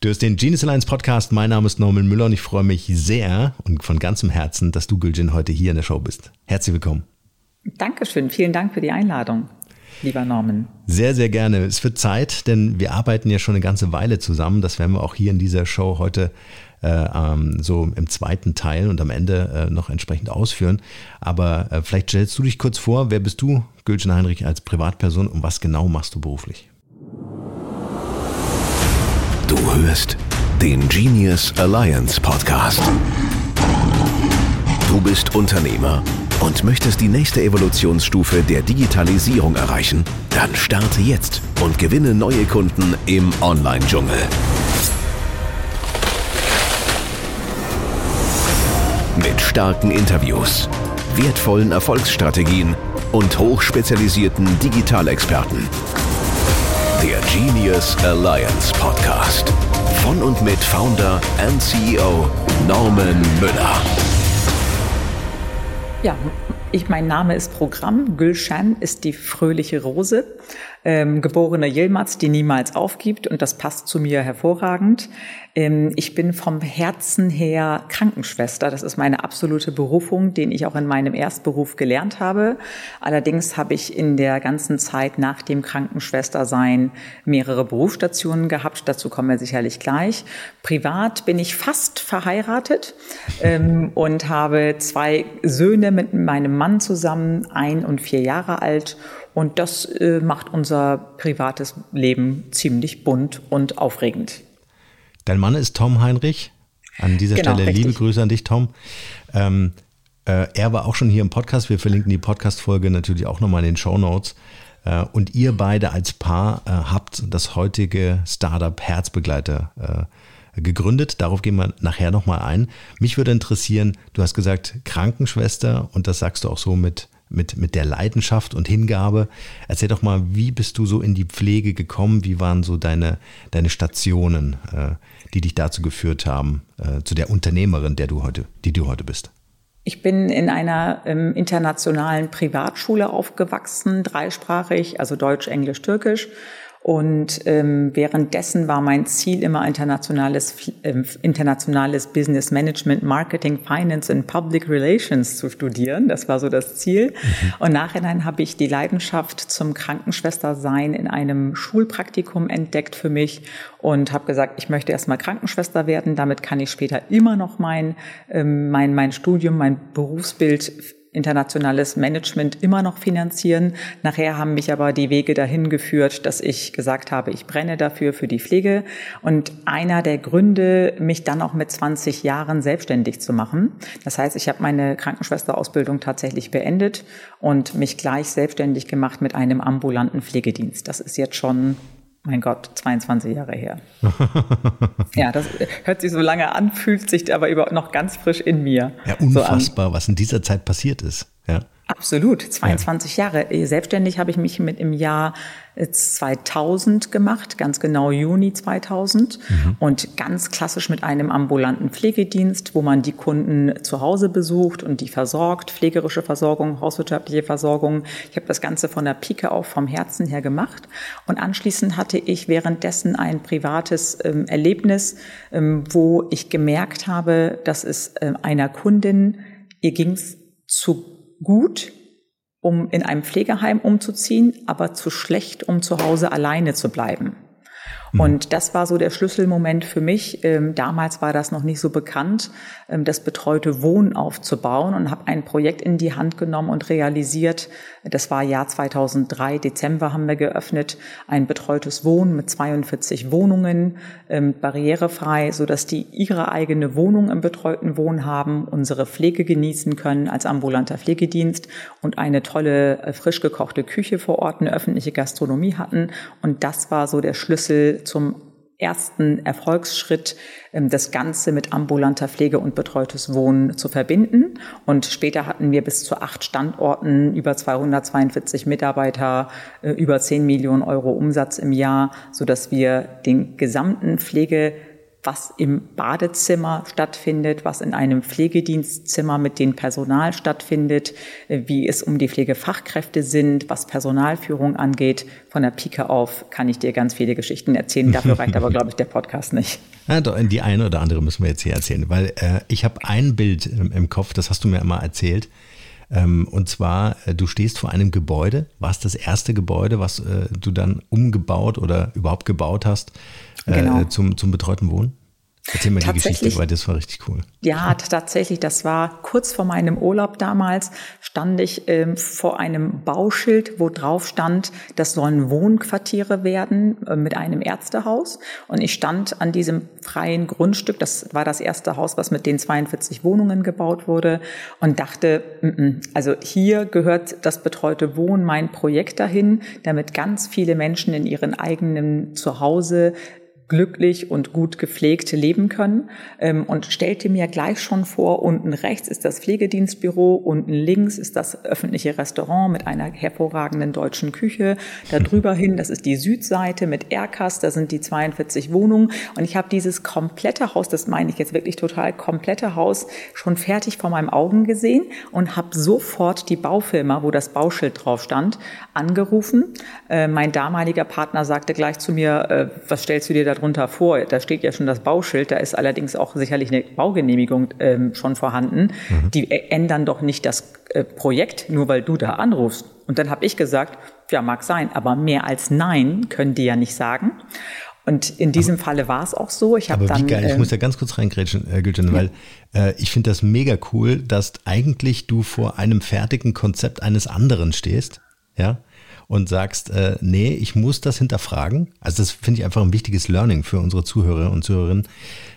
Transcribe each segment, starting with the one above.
Du hast den Genius Alliance Podcast. Mein Name ist Norman Müller und ich freue mich sehr und von ganzem Herzen, dass du, Gülcan, heute hier in der Show bist. Herzlich willkommen. Dankeschön. Vielen Dank für die Einladung, lieber Norman. Sehr, sehr gerne. Es wird Zeit, denn wir arbeiten ja schon eine ganze Weile zusammen. Das werden wir auch hier in dieser Show heute äh, ähm, so im zweiten Teil und am Ende äh, noch entsprechend ausführen. Aber äh, vielleicht stellst du dich kurz vor. Wer bist du, Gülcan Heinrich, als Privatperson und was genau machst du beruflich? Du hörst den Genius Alliance Podcast. Du bist Unternehmer und möchtest die nächste Evolutionsstufe der Digitalisierung erreichen? Dann starte jetzt und gewinne neue Kunden im Online-Dschungel. Mit starken Interviews, wertvollen Erfolgsstrategien und hochspezialisierten Digitalexperten der Genius Alliance Podcast. Von und mit Founder and CEO Norman Müller. Ja, ich, mein Name ist Programm. Gülşen ist die fröhliche Rose ähm, geborene Yilmaz, die niemals aufgibt und das passt zu mir hervorragend. Ähm, ich bin vom Herzen her Krankenschwester. Das ist meine absolute Berufung, den ich auch in meinem Erstberuf gelernt habe. Allerdings habe ich in der ganzen Zeit nach dem Krankenschwestersein mehrere Berufsstationen gehabt. Dazu kommen wir sicherlich gleich. Privat bin ich fast verheiratet ähm, und habe zwei Söhne mit meinem Mann zusammen, ein und vier Jahre alt und das äh, macht unser privates Leben ziemlich bunt und aufregend. Dein Mann ist Tom Heinrich. An dieser genau, Stelle richtig. liebe Grüße an dich, Tom. Ähm, äh, er war auch schon hier im Podcast. Wir verlinken die Podcast-Folge natürlich auch nochmal in den Show Notes. Äh, und ihr beide als Paar äh, habt das heutige Startup Herzbegleiter äh, gegründet. Darauf gehen wir nachher nochmal ein. Mich würde interessieren, du hast gesagt Krankenschwester und das sagst du auch so mit mit, mit der Leidenschaft und Hingabe. Erzähl doch mal, wie bist du so in die Pflege gekommen? Wie waren so deine, deine Stationen, äh, die dich dazu geführt haben, äh, zu der Unternehmerin, der du heute, die du heute bist? Ich bin in einer ähm, internationalen Privatschule aufgewachsen, dreisprachig, also Deutsch, Englisch, Türkisch und ähm, währenddessen war mein Ziel immer internationales, äh, internationales Business Management, Marketing, Finance und Public Relations zu studieren. Das war so das Ziel. Mhm. Und nachhinein habe ich die Leidenschaft zum Krankenschwestersein in einem Schulpraktikum entdeckt für mich und habe gesagt, ich möchte erstmal Krankenschwester werden. Damit kann ich später immer noch mein, ähm, mein, mein Studium, mein Berufsbild internationales Management immer noch finanzieren. Nachher haben mich aber die Wege dahin geführt, dass ich gesagt habe, ich brenne dafür für die Pflege. Und einer der Gründe, mich dann auch mit 20 Jahren selbstständig zu machen. Das heißt, ich habe meine Krankenschwesterausbildung tatsächlich beendet und mich gleich selbstständig gemacht mit einem ambulanten Pflegedienst. Das ist jetzt schon mein Gott, 22 Jahre her. ja, das hört sich so lange an, fühlt sich aber noch ganz frisch in mir. Ja, unfassbar, so was in dieser Zeit passiert ist. Ja. Absolut, 22 ja. Jahre. Selbstständig habe ich mich mit im Jahr 2000 gemacht, ganz genau Juni 2000 mhm. und ganz klassisch mit einem ambulanten Pflegedienst, wo man die Kunden zu Hause besucht und die versorgt, pflegerische Versorgung, hauswirtschaftliche Versorgung. Ich habe das Ganze von der Pike auf vom Herzen her gemacht und anschließend hatte ich währenddessen ein privates ähm, Erlebnis, ähm, wo ich gemerkt habe, dass es äh, einer Kundin, ihr ging's zu gut, um in einem Pflegeheim umzuziehen, aber zu schlecht, um zu Hause alleine zu bleiben. Mhm. Und das war so der Schlüsselmoment für mich. Ähm, damals war das noch nicht so bekannt, ähm, das betreute Wohnen aufzubauen und habe ein Projekt in die Hand genommen und realisiert. Das war Jahr 2003, Dezember haben wir geöffnet, ein betreutes Wohnen mit 42 Wohnungen, ähm, barrierefrei, so dass die ihre eigene Wohnung im betreuten Wohnen haben, unsere Pflege genießen können als ambulanter Pflegedienst und eine tolle äh, frisch gekochte Küche vor Ort, eine öffentliche Gastronomie hatten. Und das war so der Schlüssel zum ersten Erfolgsschritt, ähm, das Ganze mit ambulanter Pflege und betreutes Wohnen zu verbinden. Und später hatten wir bis zu acht Standorten, über 242 Mitarbeiter, äh, über 10 Millionen Euro Umsatz im Jahr, so wir den gesamten Pflege was im Badezimmer stattfindet, was in einem Pflegedienstzimmer mit dem Personal stattfindet, wie es um die Pflegefachkräfte sind, was Personalführung angeht. Von der Pike auf kann ich dir ganz viele Geschichten erzählen. Dafür reicht aber, glaube ich, der Podcast nicht. Ja, doch, die eine oder andere müssen wir jetzt hier erzählen, weil äh, ich habe ein Bild im, im Kopf, das hast du mir immer erzählt. Ähm, und zwar, äh, du stehst vor einem Gebäude, war es das erste Gebäude, was äh, du dann umgebaut oder überhaupt gebaut hast äh, genau. zum, zum betreuten Wohnen? Erzähl mir die Geschichte, weil das war richtig cool. Ja, tatsächlich, das war kurz vor meinem Urlaub damals, stand ich ähm, vor einem Bauschild, wo drauf stand, das sollen Wohnquartiere werden äh, mit einem Ärztehaus. Und ich stand an diesem freien Grundstück, das war das erste Haus, was mit den 42 Wohnungen gebaut wurde, und dachte, m -m, also hier gehört das betreute Wohnen, mein Projekt dahin, damit ganz viele Menschen in ihren eigenen Zuhause glücklich und gut gepflegt leben können. Ähm, und stellte mir gleich schon vor, unten rechts ist das Pflegedienstbüro, unten links ist das öffentliche Restaurant mit einer hervorragenden deutschen Küche, da drüber hin, das ist die Südseite mit Erkas, da sind die 42 Wohnungen. Und ich habe dieses komplette Haus, das meine ich jetzt wirklich total komplette Haus, schon fertig vor meinen Augen gesehen und habe sofort die Baufirma, wo das Bauschild drauf stand, angerufen. Äh, mein damaliger Partner sagte gleich zu mir, äh, was stellst du dir da darunter vor. Da steht ja schon das Bauschild, da ist allerdings auch sicherlich eine Baugenehmigung ähm, schon vorhanden. Mhm. Die ändern doch nicht das äh, Projekt, nur weil du da anrufst. Und dann habe ich gesagt, ja, mag sein, aber mehr als Nein können die ja nicht sagen. Und in diesem aber, Falle war es auch so. Ich aber dann, wie geil, ich ähm, muss ja ganz kurz reingrätschen, äh, Gülcan, ja. weil äh, ich finde das mega cool, dass eigentlich du vor einem fertigen Konzept eines anderen stehst. Ja, und sagst, äh, nee, ich muss das hinterfragen. Also das finde ich einfach ein wichtiges Learning für unsere Zuhörer und Zuhörerinnen,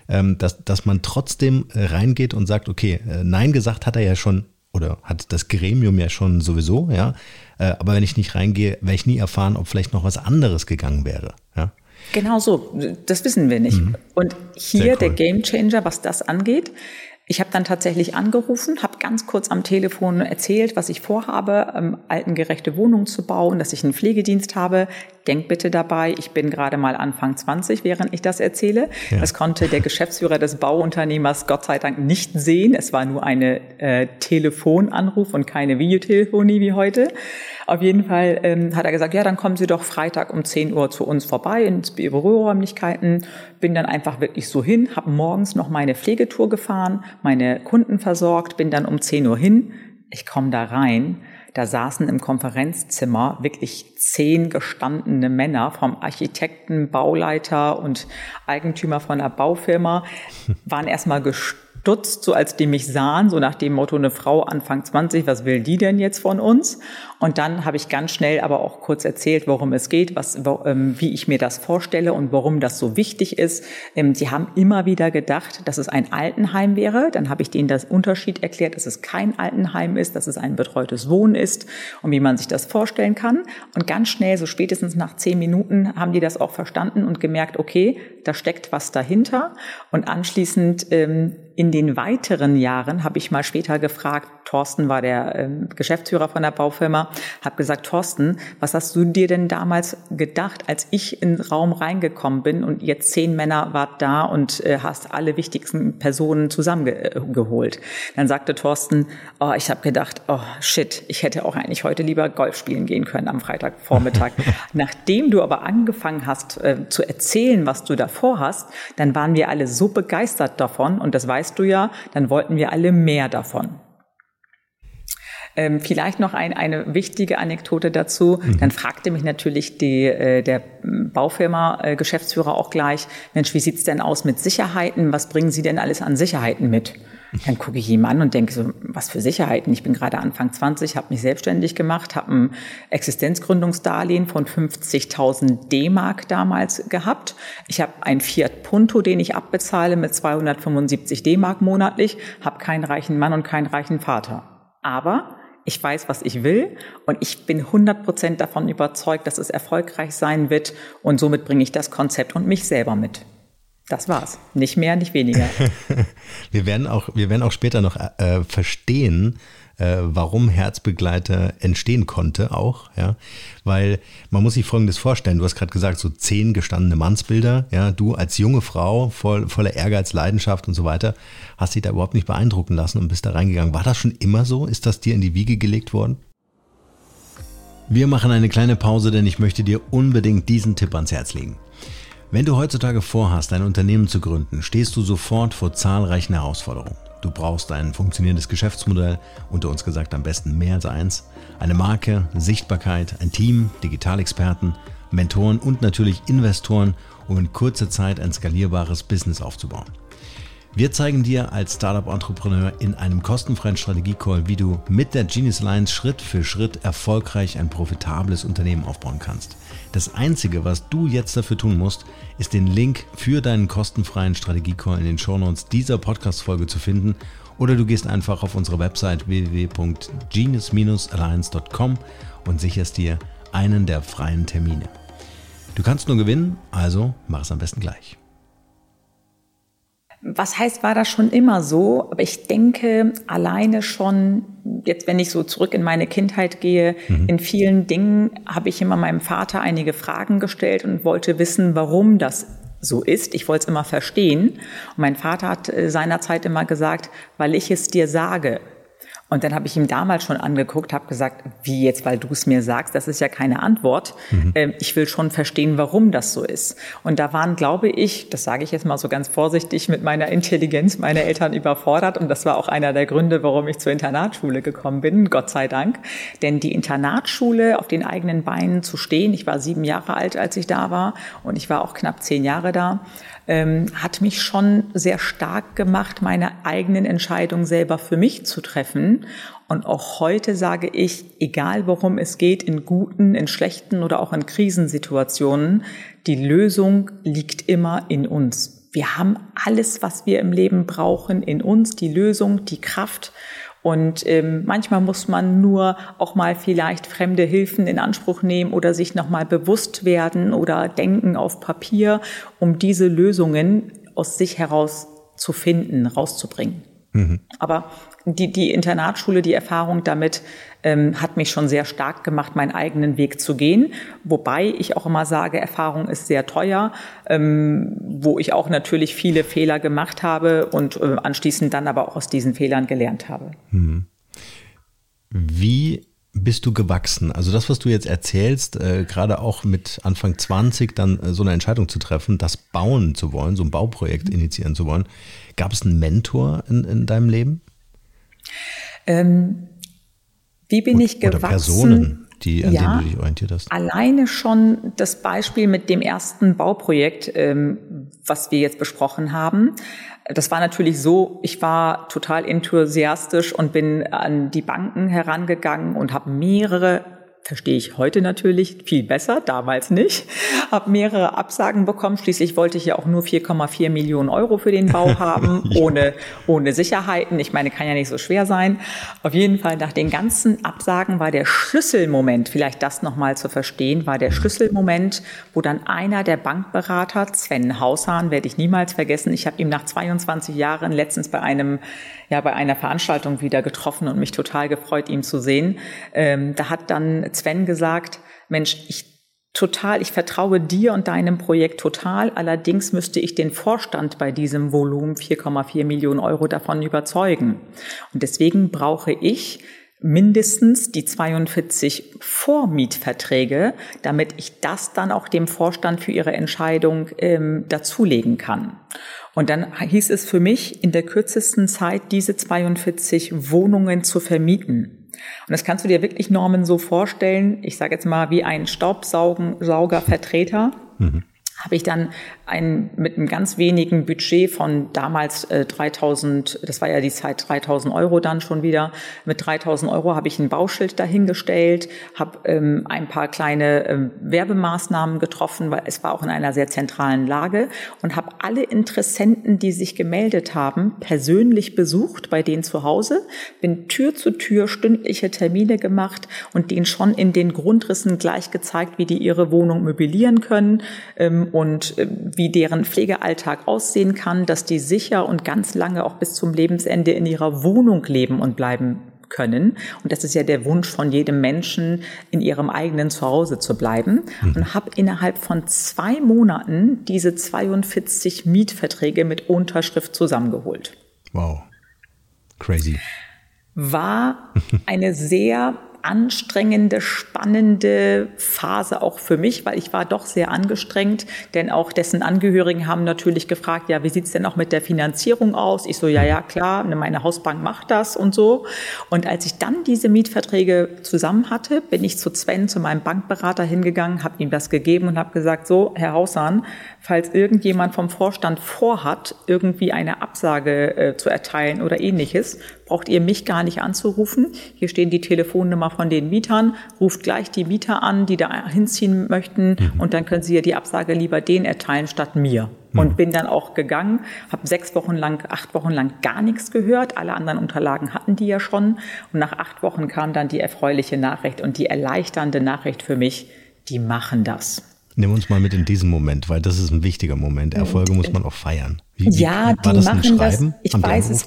ähm, dass, dass man trotzdem äh, reingeht und sagt, okay, äh, nein gesagt hat er ja schon oder hat das Gremium ja schon sowieso, ja. Äh, aber wenn ich nicht reingehe, werde ich nie erfahren, ob vielleicht noch was anderes gegangen wäre, ja. Genau so, das wissen wir nicht. Mhm. Und hier cool. der Game Changer, was das angeht, ich habe dann tatsächlich angerufen, habe ganz kurz am Telefon erzählt, was ich vorhabe, ähm, altengerechte Wohnungen zu bauen, dass ich einen Pflegedienst habe. Denk bitte dabei, ich bin gerade mal Anfang 20, während ich das erzähle. Ja. Das konnte der Geschäftsführer des Bauunternehmers Gott sei Dank nicht sehen. Es war nur eine äh, Telefonanruf und keine Videotelefonie wie heute. Auf jeden Fall ähm, hat er gesagt, ja, dann kommen Sie doch Freitag um 10 Uhr zu uns vorbei ins Büroräumlichkeiten. Bin dann einfach wirklich so hin, habe morgens noch meine Pflegetour gefahren, meine Kunden versorgt, bin dann um 10 Uhr hin. Ich komme da rein. Da saßen im Konferenzzimmer wirklich zehn gestandene Männer vom Architekten, Bauleiter und Eigentümer von einer Baufirma, waren erstmal gestört stutzt, so als die mich sahen, so nach dem Motto, eine Frau Anfang 20, was will die denn jetzt von uns? Und dann habe ich ganz schnell aber auch kurz erzählt, worum es geht, was, wo, ähm, wie ich mir das vorstelle und warum das so wichtig ist. Ähm, sie haben immer wieder gedacht, dass es ein Altenheim wäre. Dann habe ich denen das Unterschied erklärt, dass es kein Altenheim ist, dass es ein betreutes Wohnen ist und wie man sich das vorstellen kann. Und ganz schnell, so spätestens nach zehn Minuten, haben die das auch verstanden und gemerkt, okay, da steckt was dahinter. Und anschließend ähm, in den weiteren Jahren habe ich mal später gefragt, Thorsten war der äh, Geschäftsführer von der Baufirma, habe gesagt, Thorsten, was hast du dir denn damals gedacht, als ich in den Raum reingekommen bin und jetzt zehn Männer wart da und äh, hast alle wichtigsten Personen zusammengeholt? Dann sagte Thorsten, oh, ich habe gedacht, oh shit, ich hätte auch eigentlich heute lieber Golf spielen gehen können am Freitagvormittag. Nachdem du aber angefangen hast äh, zu erzählen, was du davor hast, dann waren wir alle so begeistert davon und das weißt du ja, dann wollten wir alle mehr davon. Ähm, vielleicht noch ein, eine wichtige Anekdote dazu. Mhm. Dann fragte mich natürlich die, äh, der Baufirma-Geschäftsführer äh, auch gleich, Mensch, wie sieht's denn aus mit Sicherheiten? Was bringen Sie denn alles an Sicherheiten mit? Dann gucke ich ihm an und denke so, was für Sicherheiten? Ich bin gerade Anfang 20, habe mich selbstständig gemacht, habe ein Existenzgründungsdarlehen von 50.000 D-Mark damals gehabt. Ich habe ein Fiat Punto, den ich abbezahle mit 275 D-Mark monatlich, habe keinen reichen Mann und keinen reichen Vater. Aber ich weiß, was ich will und ich bin 100 Prozent davon überzeugt, dass es erfolgreich sein wird und somit bringe ich das Konzept und mich selber mit. Das war's. Nicht mehr, nicht weniger. wir werden auch, wir werden auch später noch äh, verstehen, äh, warum Herzbegleiter entstehen konnte auch, ja, weil man muss sich Folgendes vorstellen, du hast gerade gesagt, so zehn gestandene Mannsbilder, ja, du als junge Frau, voll, voller Ehrgeiz, Leidenschaft und so weiter, hast dich da überhaupt nicht beeindrucken lassen und bist da reingegangen. War das schon immer so? Ist das dir in die Wiege gelegt worden? Wir machen eine kleine Pause, denn ich möchte dir unbedingt diesen Tipp ans Herz legen. Wenn du heutzutage vorhast, ein Unternehmen zu gründen, stehst du sofort vor zahlreichen Herausforderungen. Du brauchst ein funktionierendes Geschäftsmodell, unter uns gesagt am besten mehr als eins, eine Marke, Sichtbarkeit, ein Team, Digitalexperten, Mentoren und natürlich Investoren, um in kurzer Zeit ein skalierbares Business aufzubauen. Wir zeigen dir als Startup-Entrepreneur in einem kostenfreien Strategie-Call, wie du mit der Genius Alliance Schritt für Schritt erfolgreich ein profitables Unternehmen aufbauen kannst. Das Einzige, was du jetzt dafür tun musst, ist den Link für deinen kostenfreien Strategie-Call in den Shownotes dieser Podcast-Folge zu finden oder du gehst einfach auf unsere Website www.genius-alliance.com und sicherst dir einen der freien Termine. Du kannst nur gewinnen, also mach es am besten gleich. Was heißt, war das schon immer so? Aber ich denke, alleine schon, jetzt wenn ich so zurück in meine Kindheit gehe, mhm. in vielen Dingen habe ich immer meinem Vater einige Fragen gestellt und wollte wissen, warum das so ist. Ich wollte es immer verstehen. Und mein Vater hat äh, seinerzeit immer gesagt, weil ich es dir sage. Und dann habe ich ihm damals schon angeguckt, habe gesagt, wie jetzt, weil du es mir sagst, das ist ja keine Antwort. Mhm. Ähm, ich will schon verstehen, warum das so ist. Und da waren, glaube ich, das sage ich jetzt mal so ganz vorsichtig, mit meiner Intelligenz meine Eltern überfordert. Und das war auch einer der Gründe, warum ich zur Internatsschule gekommen bin, Gott sei Dank. Denn die Internatsschule, auf den eigenen Beinen zu stehen, ich war sieben Jahre alt, als ich da war, und ich war auch knapp zehn Jahre da, ähm, hat mich schon sehr stark gemacht, meine eigenen Entscheidungen selber für mich zu treffen. Und auch heute sage ich, egal worum es geht, in guten, in schlechten oder auch in Krisensituationen, die Lösung liegt immer in uns. Wir haben alles, was wir im Leben brauchen, in uns, die Lösung, die Kraft. Und ähm, manchmal muss man nur auch mal vielleicht fremde Hilfen in Anspruch nehmen oder sich nochmal bewusst werden oder denken auf Papier, um diese Lösungen aus sich heraus zu finden, rauszubringen. Mhm. Aber die, die Internatsschule, die Erfahrung damit ähm, hat mich schon sehr stark gemacht, meinen eigenen Weg zu gehen. Wobei ich auch immer sage, Erfahrung ist sehr teuer, ähm, wo ich auch natürlich viele Fehler gemacht habe und äh, anschließend dann aber auch aus diesen Fehlern gelernt habe. Mhm. Wie bist du gewachsen? Also das, was du jetzt erzählst, äh, gerade auch mit Anfang 20 dann äh, so eine Entscheidung zu treffen, das bauen zu wollen, so ein Bauprojekt initiieren zu wollen. Gab es einen Mentor in, in deinem Leben? Ähm, wie bin ich gewachsen? Oder Personen, die, an ja, denen du dich orientiert hast. Alleine schon das Beispiel mit dem ersten Bauprojekt, ähm, was wir jetzt besprochen haben. Das war natürlich so, ich war total enthusiastisch und bin an die Banken herangegangen und habe mehrere verstehe ich heute natürlich viel besser, damals nicht. Habe mehrere Absagen bekommen. Schließlich wollte ich ja auch nur 4,4 Millionen Euro für den Bau haben, ja. ohne, ohne Sicherheiten. Ich meine, kann ja nicht so schwer sein. Auf jeden Fall nach den ganzen Absagen war der Schlüsselmoment, vielleicht das nochmal zu verstehen, war der Schlüsselmoment, wo dann einer der Bankberater, Sven Haushahn, werde ich niemals vergessen, ich habe ihm nach 22 Jahren letztens bei einem ja bei einer Veranstaltung wieder getroffen und mich total gefreut, ihn zu sehen. Ähm, da hat dann Sven gesagt, Mensch, ich total, ich vertraue dir und deinem Projekt total. Allerdings müsste ich den Vorstand bei diesem Volumen 4,4 Millionen Euro davon überzeugen. Und deswegen brauche ich mindestens die 42 Vormietverträge, damit ich das dann auch dem Vorstand für ihre Entscheidung ähm, dazulegen kann. Und dann hieß es für mich, in der kürzesten Zeit diese 42 Wohnungen zu vermieten. Und das kannst du dir wirklich, Normen, so vorstellen. Ich sage jetzt mal wie ein Staubsaugervertreter. Mhm habe ich dann ein, mit einem ganz wenigen Budget von damals äh, 3000, das war ja die Zeit 3000 Euro dann schon wieder, mit 3000 Euro habe ich ein Bauschild dahingestellt, habe ähm, ein paar kleine ähm, Werbemaßnahmen getroffen, weil es war auch in einer sehr zentralen Lage und habe alle Interessenten, die sich gemeldet haben, persönlich besucht bei denen zu Hause, bin Tür zu Tür stündliche Termine gemacht und denen schon in den Grundrissen gleich gezeigt, wie die ihre Wohnung möblieren können ähm, und äh, wie deren Pflegealltag aussehen kann, dass die sicher und ganz lange auch bis zum Lebensende in ihrer Wohnung leben und bleiben können. Und das ist ja der Wunsch von jedem Menschen, in ihrem eigenen Zuhause zu bleiben. Mhm. Und habe innerhalb von zwei Monaten diese 42 Mietverträge mit Unterschrift zusammengeholt. Wow. Crazy. War eine sehr anstrengende, spannende Phase auch für mich, weil ich war doch sehr angestrengt, denn auch dessen Angehörigen haben natürlich gefragt, ja, wie sieht's denn auch mit der Finanzierung aus? Ich so, ja, ja, klar, ne, meine Hausbank macht das und so. Und als ich dann diese Mietverträge zusammen hatte, bin ich zu Sven, zu meinem Bankberater hingegangen, habe ihm das gegeben und habe gesagt, so, Herr Haushahn, falls irgendjemand vom Vorstand vorhat, irgendwie eine Absage äh, zu erteilen oder ähnliches, braucht ihr mich gar nicht anzurufen. Hier stehen die Telefonnummer von den Mietern. Ruft gleich die Mieter an, die da hinziehen möchten mhm. und dann können sie ja die Absage lieber denen erteilen statt mir. Mhm. Und bin dann auch gegangen, habe sechs Wochen lang, acht Wochen lang gar nichts gehört. Alle anderen Unterlagen hatten die ja schon. Und nach acht Wochen kam dann die erfreuliche Nachricht und die erleichternde Nachricht für mich, die machen das. Nimm uns mal mit in diesen Moment, weil das ist ein wichtiger Moment. Erfolge muss man auch feiern. Wie, ja, wie, die das machen das. Ich Haben weiß es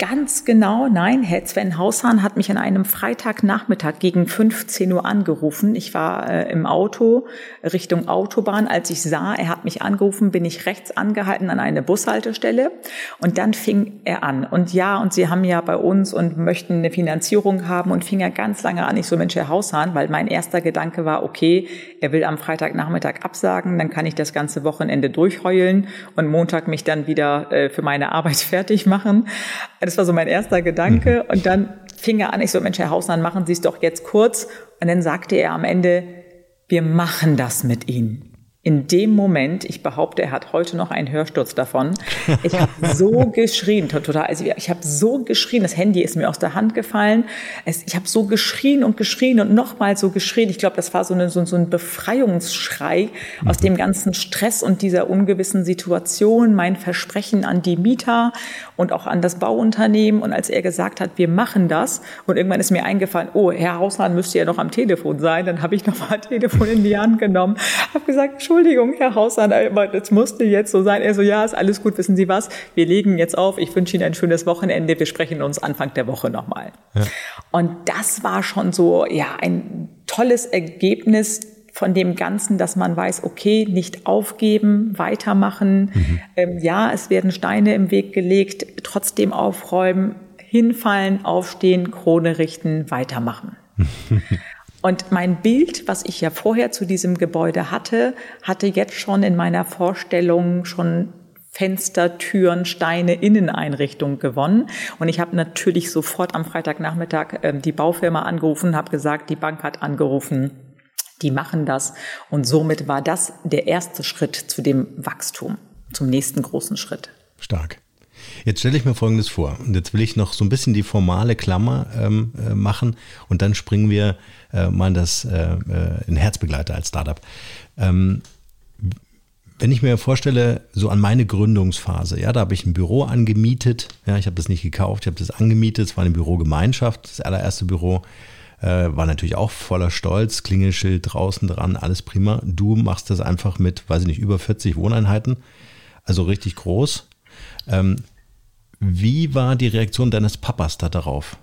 Ganz genau, nein. Herr Sven Haushahn hat mich an einem Freitagnachmittag gegen 15 Uhr angerufen. Ich war äh, im Auto Richtung Autobahn. Als ich sah, er hat mich angerufen, bin ich rechts angehalten an eine Bushaltestelle. Und dann fing er an. Und ja, und Sie haben ja bei uns und möchten eine Finanzierung haben. Und fing er ganz lange an. Ich so, Mensch, Herr Haushahn, weil mein erster Gedanke war, okay, er will am Freitagnachmittag absagen. Dann kann ich das ganze Wochenende durchheulen und Montag mich dann wieder äh, für meine Arbeit fertig machen. Das war so mein erster Gedanke. Mhm. Und dann fing er an, ich so, Mensch, Herr Hausmann, machen Sie es doch jetzt kurz. Und dann sagte er am Ende, wir machen das mit Ihnen in dem Moment, ich behaupte, er hat heute noch einen Hörsturz davon. Ich habe so geschrien, total. Also ich habe so geschrien, das Handy ist mir aus der Hand gefallen. Es, ich habe so geschrien und geschrien und nochmal so geschrien. Ich glaube, das war so, eine, so, so ein Befreiungsschrei mhm. aus dem ganzen Stress und dieser ungewissen Situation. Mein Versprechen an die Mieter und auch an das Bauunternehmen. Und als er gesagt hat, wir machen das, und irgendwann ist mir eingefallen, oh, Herr Hausmann müsste ja noch am Telefon sein. Dann habe ich nochmal Telefon in die Hand genommen, habe gesagt, Entschuldigung, Herr Hausmann, aber das musste jetzt so sein. Er so, ja, ist alles gut, wissen Sie was? Wir legen jetzt auf. Ich wünsche Ihnen ein schönes Wochenende. Wir sprechen uns Anfang der Woche nochmal. Ja. Und das war schon so, ja, ein tolles Ergebnis von dem Ganzen, dass man weiß, okay, nicht aufgeben, weitermachen. Mhm. Ähm, ja, es werden Steine im Weg gelegt, trotzdem aufräumen, hinfallen, aufstehen, Krone richten, weitermachen. Und mein Bild, was ich ja vorher zu diesem Gebäude hatte, hatte jetzt schon in meiner Vorstellung schon Fenster, Türen, Steine, Inneneinrichtung gewonnen. Und ich habe natürlich sofort am Freitagnachmittag äh, die Baufirma angerufen, habe gesagt, die Bank hat angerufen, die machen das. Und somit war das der erste Schritt zu dem Wachstum, zum nächsten großen Schritt. Stark. Jetzt stelle ich mir Folgendes vor. Und jetzt will ich noch so ein bisschen die formale Klammer ähm, äh, machen und dann springen wir äh, mal in das äh, äh, in Herzbegleiter als Startup. Ähm, wenn ich mir vorstelle, so an meine Gründungsphase, ja, da habe ich ein Büro angemietet, ja, ich habe das nicht gekauft, ich habe das angemietet, es war eine Bürogemeinschaft, das allererste Büro, äh, war natürlich auch voller Stolz, Klingelschild draußen dran, alles prima. Du machst das einfach mit, weiß ich nicht, über 40 Wohneinheiten, also richtig groß. Ähm, wie war die Reaktion deines Papas da darauf?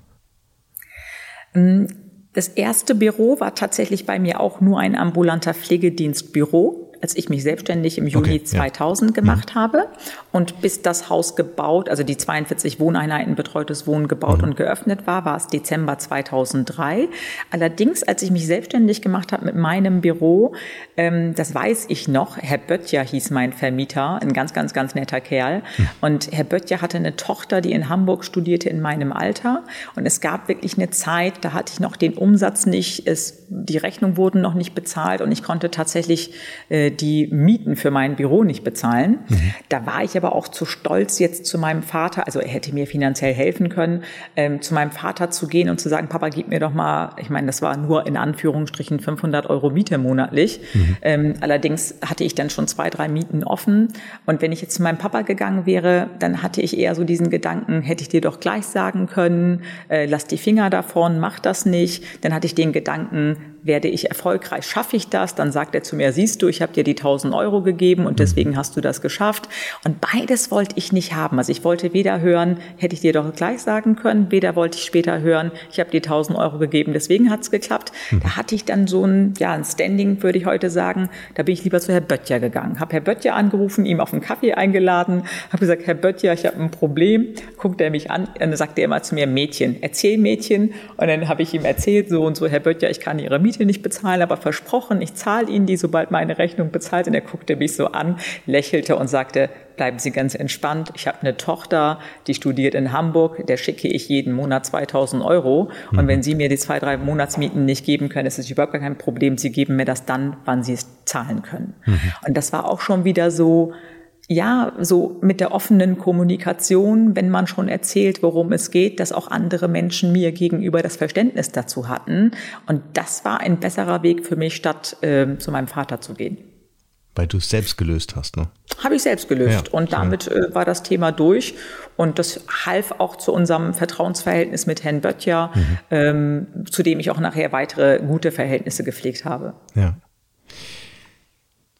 Ähm, das erste Büro war tatsächlich bei mir auch nur ein ambulanter Pflegedienstbüro als ich mich selbstständig im Juni okay, 2000 ja. gemacht mhm. habe. Und bis das Haus gebaut, also die 42 Wohneinheiten betreutes Wohnen gebaut mhm. und geöffnet war, war es Dezember 2003. Allerdings, als ich mich selbstständig gemacht habe mit meinem Büro, ähm, das weiß ich noch, Herr Böttcher hieß mein Vermieter, ein ganz, ganz, ganz netter Kerl. Mhm. Und Herr Böttcher hatte eine Tochter, die in Hamburg studierte in meinem Alter. Und es gab wirklich eine Zeit, da hatte ich noch den Umsatz nicht, es, die Rechnung wurden noch nicht bezahlt und ich konnte tatsächlich äh, die Mieten für mein Büro nicht bezahlen. Mhm. Da war ich aber auch zu stolz, jetzt zu meinem Vater, also er hätte mir finanziell helfen können, ähm, zu meinem Vater zu gehen und zu sagen, Papa, gib mir doch mal, ich meine, das war nur in Anführungsstrichen 500 Euro Miete monatlich. Mhm. Ähm, allerdings hatte ich dann schon zwei, drei Mieten offen. Und wenn ich jetzt zu meinem Papa gegangen wäre, dann hatte ich eher so diesen Gedanken, hätte ich dir doch gleich sagen können, äh, lass die Finger davon, mach das nicht. Dann hatte ich den Gedanken, werde ich erfolgreich? Schaffe ich das? Dann sagt er zu mir, siehst du, ich habe dir die 1000 Euro gegeben und deswegen hast du das geschafft. Und beides wollte ich nicht haben. Also ich wollte weder hören, hätte ich dir doch gleich sagen können, weder wollte ich später hören, ich habe dir 1000 Euro gegeben, deswegen hat es geklappt. Mhm. Da hatte ich dann so ein, ja, ein Standing, würde ich heute sagen. Da bin ich lieber zu Herr Böttcher gegangen, habe Herr Böttcher angerufen, ihm auf einen Kaffee eingeladen, habe gesagt, Herr Böttcher, ich habe ein Problem. Guckt er mich an, und dann sagt er immer zu mir, Mädchen, erzähl Mädchen. Und dann habe ich ihm erzählt, so und so, Herr Böttcher, ich kann Ihre Miete nicht bezahlen, aber versprochen, ich zahle Ihnen die, sobald meine Rechnung bezahlt. Und er guckte mich so an, lächelte und sagte, bleiben Sie ganz entspannt. Ich habe eine Tochter, die studiert in Hamburg, der schicke ich jeden Monat 2000 Euro. Und mhm. wenn Sie mir die zwei, drei Monatsmieten nicht geben können, ist es überhaupt gar kein Problem. Sie geben mir das dann, wann Sie es zahlen können. Mhm. Und das war auch schon wieder so, ja, so mit der offenen Kommunikation, wenn man schon erzählt, worum es geht, dass auch andere Menschen mir gegenüber das Verständnis dazu hatten. Und das war ein besserer Weg für mich, statt äh, zu meinem Vater zu gehen. Weil du es selbst gelöst hast, ne? Habe ich selbst gelöst. Ja, und damit äh, war das Thema durch. Und das half auch zu unserem Vertrauensverhältnis mit Herrn Böttcher, mhm. ähm, zu dem ich auch nachher weitere gute Verhältnisse gepflegt habe. Ja.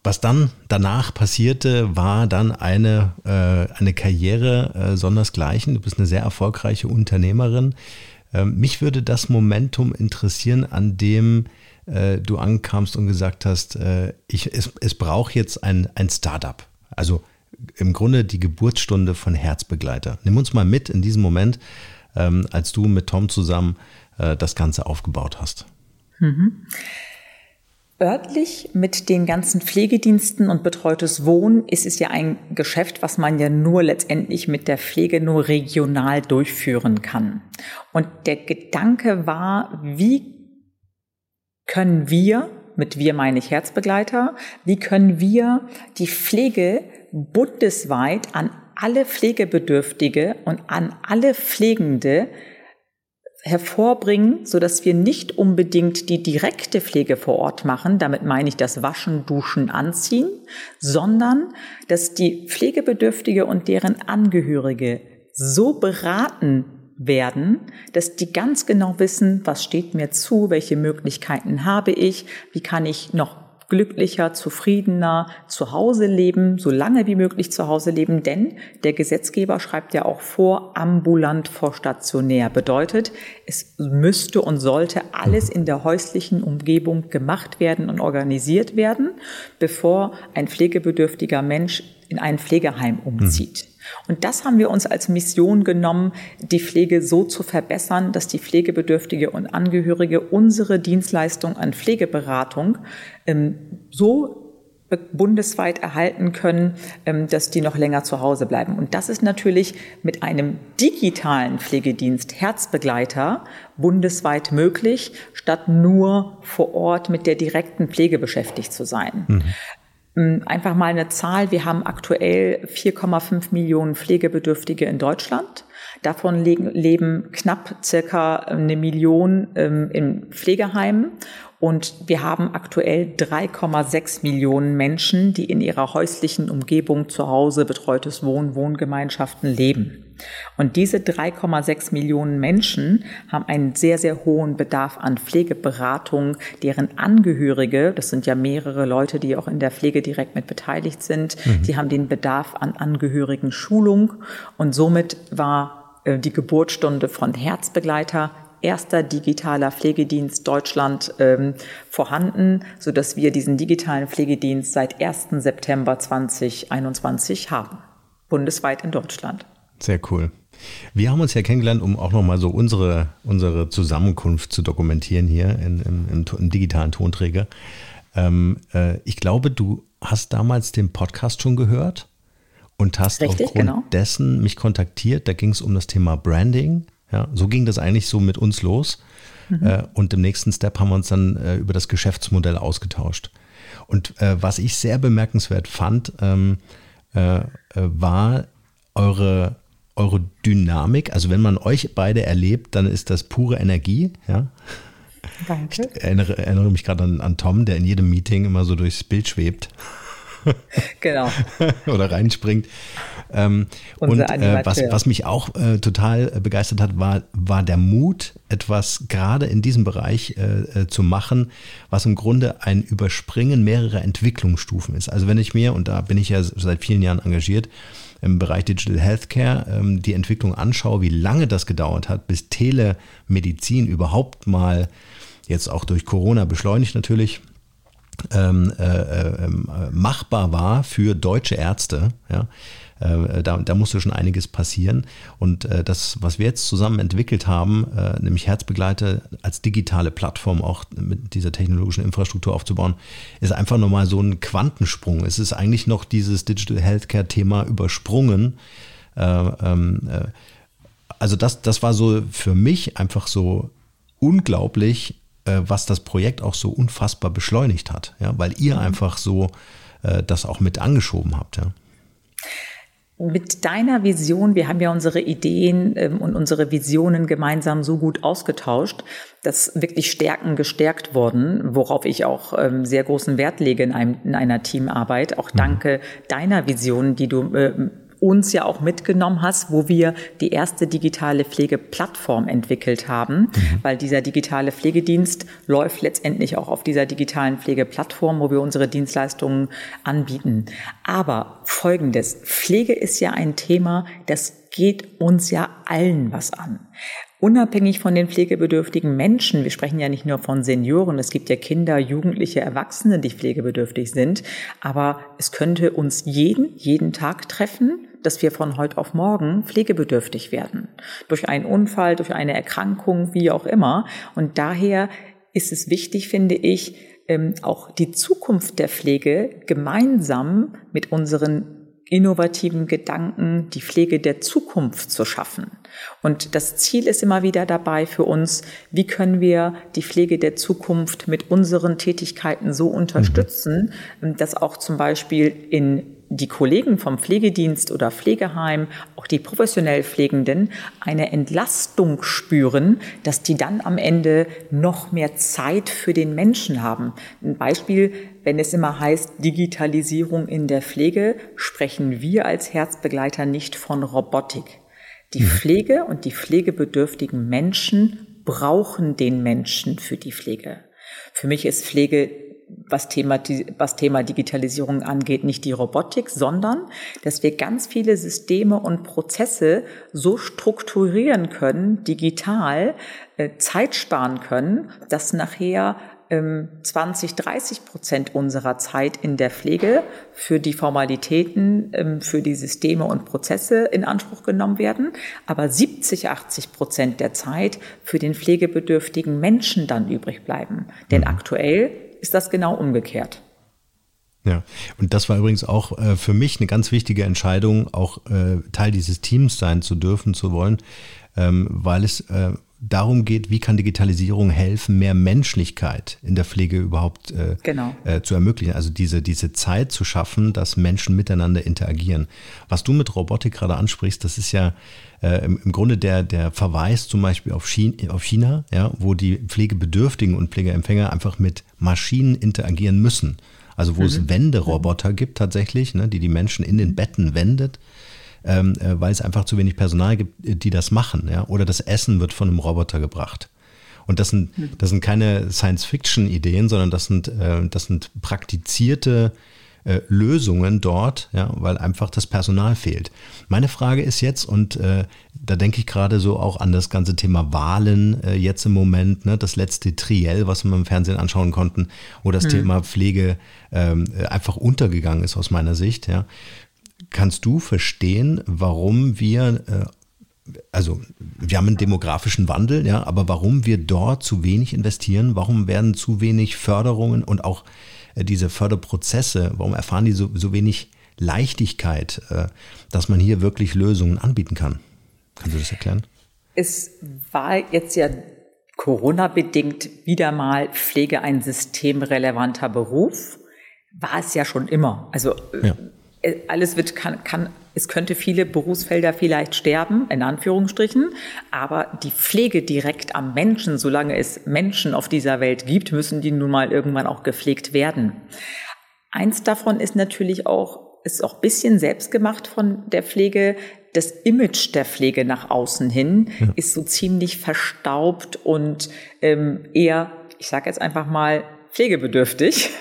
Was dann danach passierte, war dann eine, äh, eine Karriere äh, sondersgleichen. Du bist eine sehr erfolgreiche Unternehmerin. Ähm, mich würde das Momentum interessieren, an dem äh, du ankamst und gesagt hast, äh, ich, es, es braucht jetzt ein, ein Startup. Also im Grunde die Geburtsstunde von Herzbegleiter. Nimm uns mal mit in diesem Moment, ähm, als du mit Tom zusammen äh, das Ganze aufgebaut hast. Mhm. Örtlich mit den ganzen Pflegediensten und betreutes Wohnen ist es ja ein Geschäft, was man ja nur letztendlich mit der Pflege nur regional durchführen kann. Und der Gedanke war, wie können wir, mit wir meine ich Herzbegleiter, wie können wir die Pflege bundesweit an alle Pflegebedürftige und an alle Pflegende hervorbringen, so dass wir nicht unbedingt die direkte Pflege vor Ort machen, damit meine ich das Waschen, Duschen, Anziehen, sondern dass die Pflegebedürftige und deren Angehörige so beraten werden, dass die ganz genau wissen, was steht mir zu, welche Möglichkeiten habe ich, wie kann ich noch glücklicher, zufriedener zu Hause leben, so lange wie möglich zu Hause leben, denn der Gesetzgeber schreibt ja auch vor, ambulant vor stationär. Bedeutet, es müsste und sollte alles in der häuslichen Umgebung gemacht werden und organisiert werden, bevor ein pflegebedürftiger Mensch in ein Pflegeheim umzieht. Mhm. Und das haben wir uns als Mission genommen, die Pflege so zu verbessern, dass die Pflegebedürftige und Angehörige unsere Dienstleistung an Pflegeberatung ähm, so bundesweit erhalten können, ähm, dass die noch länger zu Hause bleiben. Und das ist natürlich mit einem digitalen Pflegedienst Herzbegleiter bundesweit möglich, statt nur vor Ort mit der direkten Pflege beschäftigt zu sein. Mhm. Ähm, einfach mal eine Zahl. Wir haben aktuell 4,5 Millionen Pflegebedürftige in Deutschland. Davon leben knapp circa eine Million ähm, in Pflegeheimen. Und wir haben aktuell 3,6 Millionen Menschen, die in ihrer häuslichen Umgebung zu Hause betreutes Wohnen, Wohngemeinschaften leben. Und diese 3,6 Millionen Menschen haben einen sehr, sehr hohen Bedarf an Pflegeberatung, deren Angehörige, das sind ja mehrere Leute, die auch in der Pflege direkt mit beteiligt sind, mhm. die haben den Bedarf an Angehörigen Schulung. Und somit war äh, die Geburtsstunde von Herzbegleiter erster digitaler Pflegedienst Deutschland ähm, vorhanden, so dass wir diesen digitalen Pflegedienst seit 1. September 2021 haben, bundesweit in Deutschland. Sehr cool. Wir haben uns ja kennengelernt, um auch nochmal so unsere, unsere Zusammenkunft zu dokumentieren hier in, im, im, im digitalen Tonträger. Ähm, äh, ich glaube, du hast damals den Podcast schon gehört und hast Richtig, aufgrund genau. dessen mich kontaktiert. Da ging es um das Thema Branding. Ja, so ging das eigentlich so mit uns los. Mhm. Äh, und im nächsten Step haben wir uns dann äh, über das Geschäftsmodell ausgetauscht. Und äh, was ich sehr bemerkenswert fand, ähm, äh, äh, war eure eure Dynamik. Also wenn man euch beide erlebt, dann ist das pure Energie. Ja. Danke. Ich erinnere, erinnere mich gerade an, an, Tom, der in jedem Meeting immer so durchs Bild schwebt. genau. Oder reinspringt. Ähm, und äh, was, was mich auch äh, total begeistert hat, war, war der Mut, etwas gerade in diesem Bereich äh, äh, zu machen, was im Grunde ein Überspringen mehrerer Entwicklungsstufen ist. Also wenn ich mir, und da bin ich ja seit vielen Jahren engagiert, im Bereich Digital Healthcare ähm, die Entwicklung anschaue, wie lange das gedauert hat, bis Telemedizin überhaupt mal, jetzt auch durch Corona beschleunigt natürlich, ähm, äh, äh, ähm, machbar war für deutsche Ärzte, ja, äh, da, da musste schon einiges passieren. Und äh, das, was wir jetzt zusammen entwickelt haben, äh, nämlich Herzbegleiter als digitale Plattform auch mit dieser technologischen Infrastruktur aufzubauen, ist einfach nochmal so ein Quantensprung. Es ist eigentlich noch dieses Digital Healthcare-Thema übersprungen. Ähm, also das, das war so für mich einfach so unglaublich, was das Projekt auch so unfassbar beschleunigt hat, ja, weil ihr mhm. einfach so das auch mit angeschoben habt. Ja mit deiner Vision, wir haben ja unsere Ideen ähm, und unsere Visionen gemeinsam so gut ausgetauscht, dass wirklich Stärken gestärkt wurden, worauf ich auch ähm, sehr großen Wert lege in, einem, in einer Teamarbeit. Auch mhm. danke deiner Vision, die du äh, uns ja auch mitgenommen hast, wo wir die erste digitale Pflegeplattform entwickelt haben, mhm. weil dieser digitale Pflegedienst läuft letztendlich auch auf dieser digitalen Pflegeplattform, wo wir unsere Dienstleistungen anbieten. Aber folgendes, Pflege ist ja ein Thema, das geht uns ja allen was an. Unabhängig von den pflegebedürftigen Menschen, wir sprechen ja nicht nur von Senioren, es gibt ja Kinder, Jugendliche, Erwachsene, die pflegebedürftig sind, aber es könnte uns jeden, jeden Tag treffen, dass wir von heute auf morgen pflegebedürftig werden. Durch einen Unfall, durch eine Erkrankung, wie auch immer. Und daher ist es wichtig, finde ich, ähm, auch die Zukunft der Pflege gemeinsam mit unseren innovativen Gedanken, die Pflege der Zukunft zu schaffen. Und das Ziel ist immer wieder dabei für uns, wie können wir die Pflege der Zukunft mit unseren Tätigkeiten so unterstützen, mhm. dass auch zum Beispiel in die Kollegen vom Pflegedienst oder Pflegeheim, auch die professionell Pflegenden, eine Entlastung spüren, dass die dann am Ende noch mehr Zeit für den Menschen haben. Ein Beispiel, wenn es immer heißt Digitalisierung in der Pflege, sprechen wir als Herzbegleiter nicht von Robotik. Die mhm. Pflege und die pflegebedürftigen Menschen brauchen den Menschen für die Pflege. Für mich ist Pflege was Thema, was Thema Digitalisierung angeht, nicht die Robotik, sondern dass wir ganz viele Systeme und Prozesse so strukturieren können, digital, äh, Zeit sparen können, dass nachher 20, ähm, 30 Prozent unserer Zeit in der Pflege für die Formalitäten, ähm, für die Systeme und Prozesse in Anspruch genommen werden, aber 70, 80 Prozent der Zeit für den pflegebedürftigen Menschen dann übrig bleiben. Denn mhm. aktuell ist das genau umgekehrt. Ja, und das war übrigens auch äh, für mich eine ganz wichtige Entscheidung, auch äh, Teil dieses Teams sein zu dürfen, zu wollen, ähm, weil es äh, darum geht, wie kann Digitalisierung helfen, mehr Menschlichkeit in der Pflege überhaupt äh, genau. äh, zu ermöglichen. Also diese, diese Zeit zu schaffen, dass Menschen miteinander interagieren. Was du mit Robotik gerade ansprichst, das ist ja äh, im, im, Grunde der, der Verweis zum Beispiel auf China, auf China, ja, wo die Pflegebedürftigen und Pflegeempfänger einfach mit Maschinen interagieren müssen. Also wo mhm. es Wenderoboter gibt tatsächlich, ne, die die Menschen in den Betten wendet, ähm, äh, weil es einfach zu wenig Personal gibt, die das machen. Ja? Oder das Essen wird von einem Roboter gebracht. Und das sind, mhm. das sind keine Science-Fiction-Ideen, sondern das sind, äh, das sind praktizierte äh, Lösungen dort, ja, weil einfach das Personal fehlt. Meine Frage ist jetzt, und äh, da denke ich gerade so auch an das ganze Thema Wahlen äh, jetzt im Moment, ne, das letzte Triell, was wir im Fernsehen anschauen konnten, wo das mhm. Thema Pflege ähm, einfach untergegangen ist aus meiner Sicht. Ja. Kannst du verstehen, warum wir äh, also wir haben einen demografischen Wandel, ja, aber warum wir dort zu wenig investieren, warum werden zu wenig Förderungen und auch äh, diese Förderprozesse, warum erfahren die so, so wenig Leichtigkeit, äh, dass man hier wirklich Lösungen anbieten kann? Kannst du das erklären? Es war jetzt ja Corona-bedingt wieder mal Pflege ein systemrelevanter Beruf. War es ja schon immer. Also ja. Äh, alles wird, kann, kann, es könnte viele Berufsfelder vielleicht sterben, in Anführungsstrichen, aber die Pflege direkt am Menschen, solange es Menschen auf dieser Welt gibt, müssen die nun mal irgendwann auch gepflegt werden. Eins davon ist natürlich auch, ist auch bisschen selbst gemacht von der Pflege. Das Image der Pflege nach außen hin ja. ist so ziemlich verstaubt und ähm, eher, ich sage jetzt einfach mal, pflegebedürftig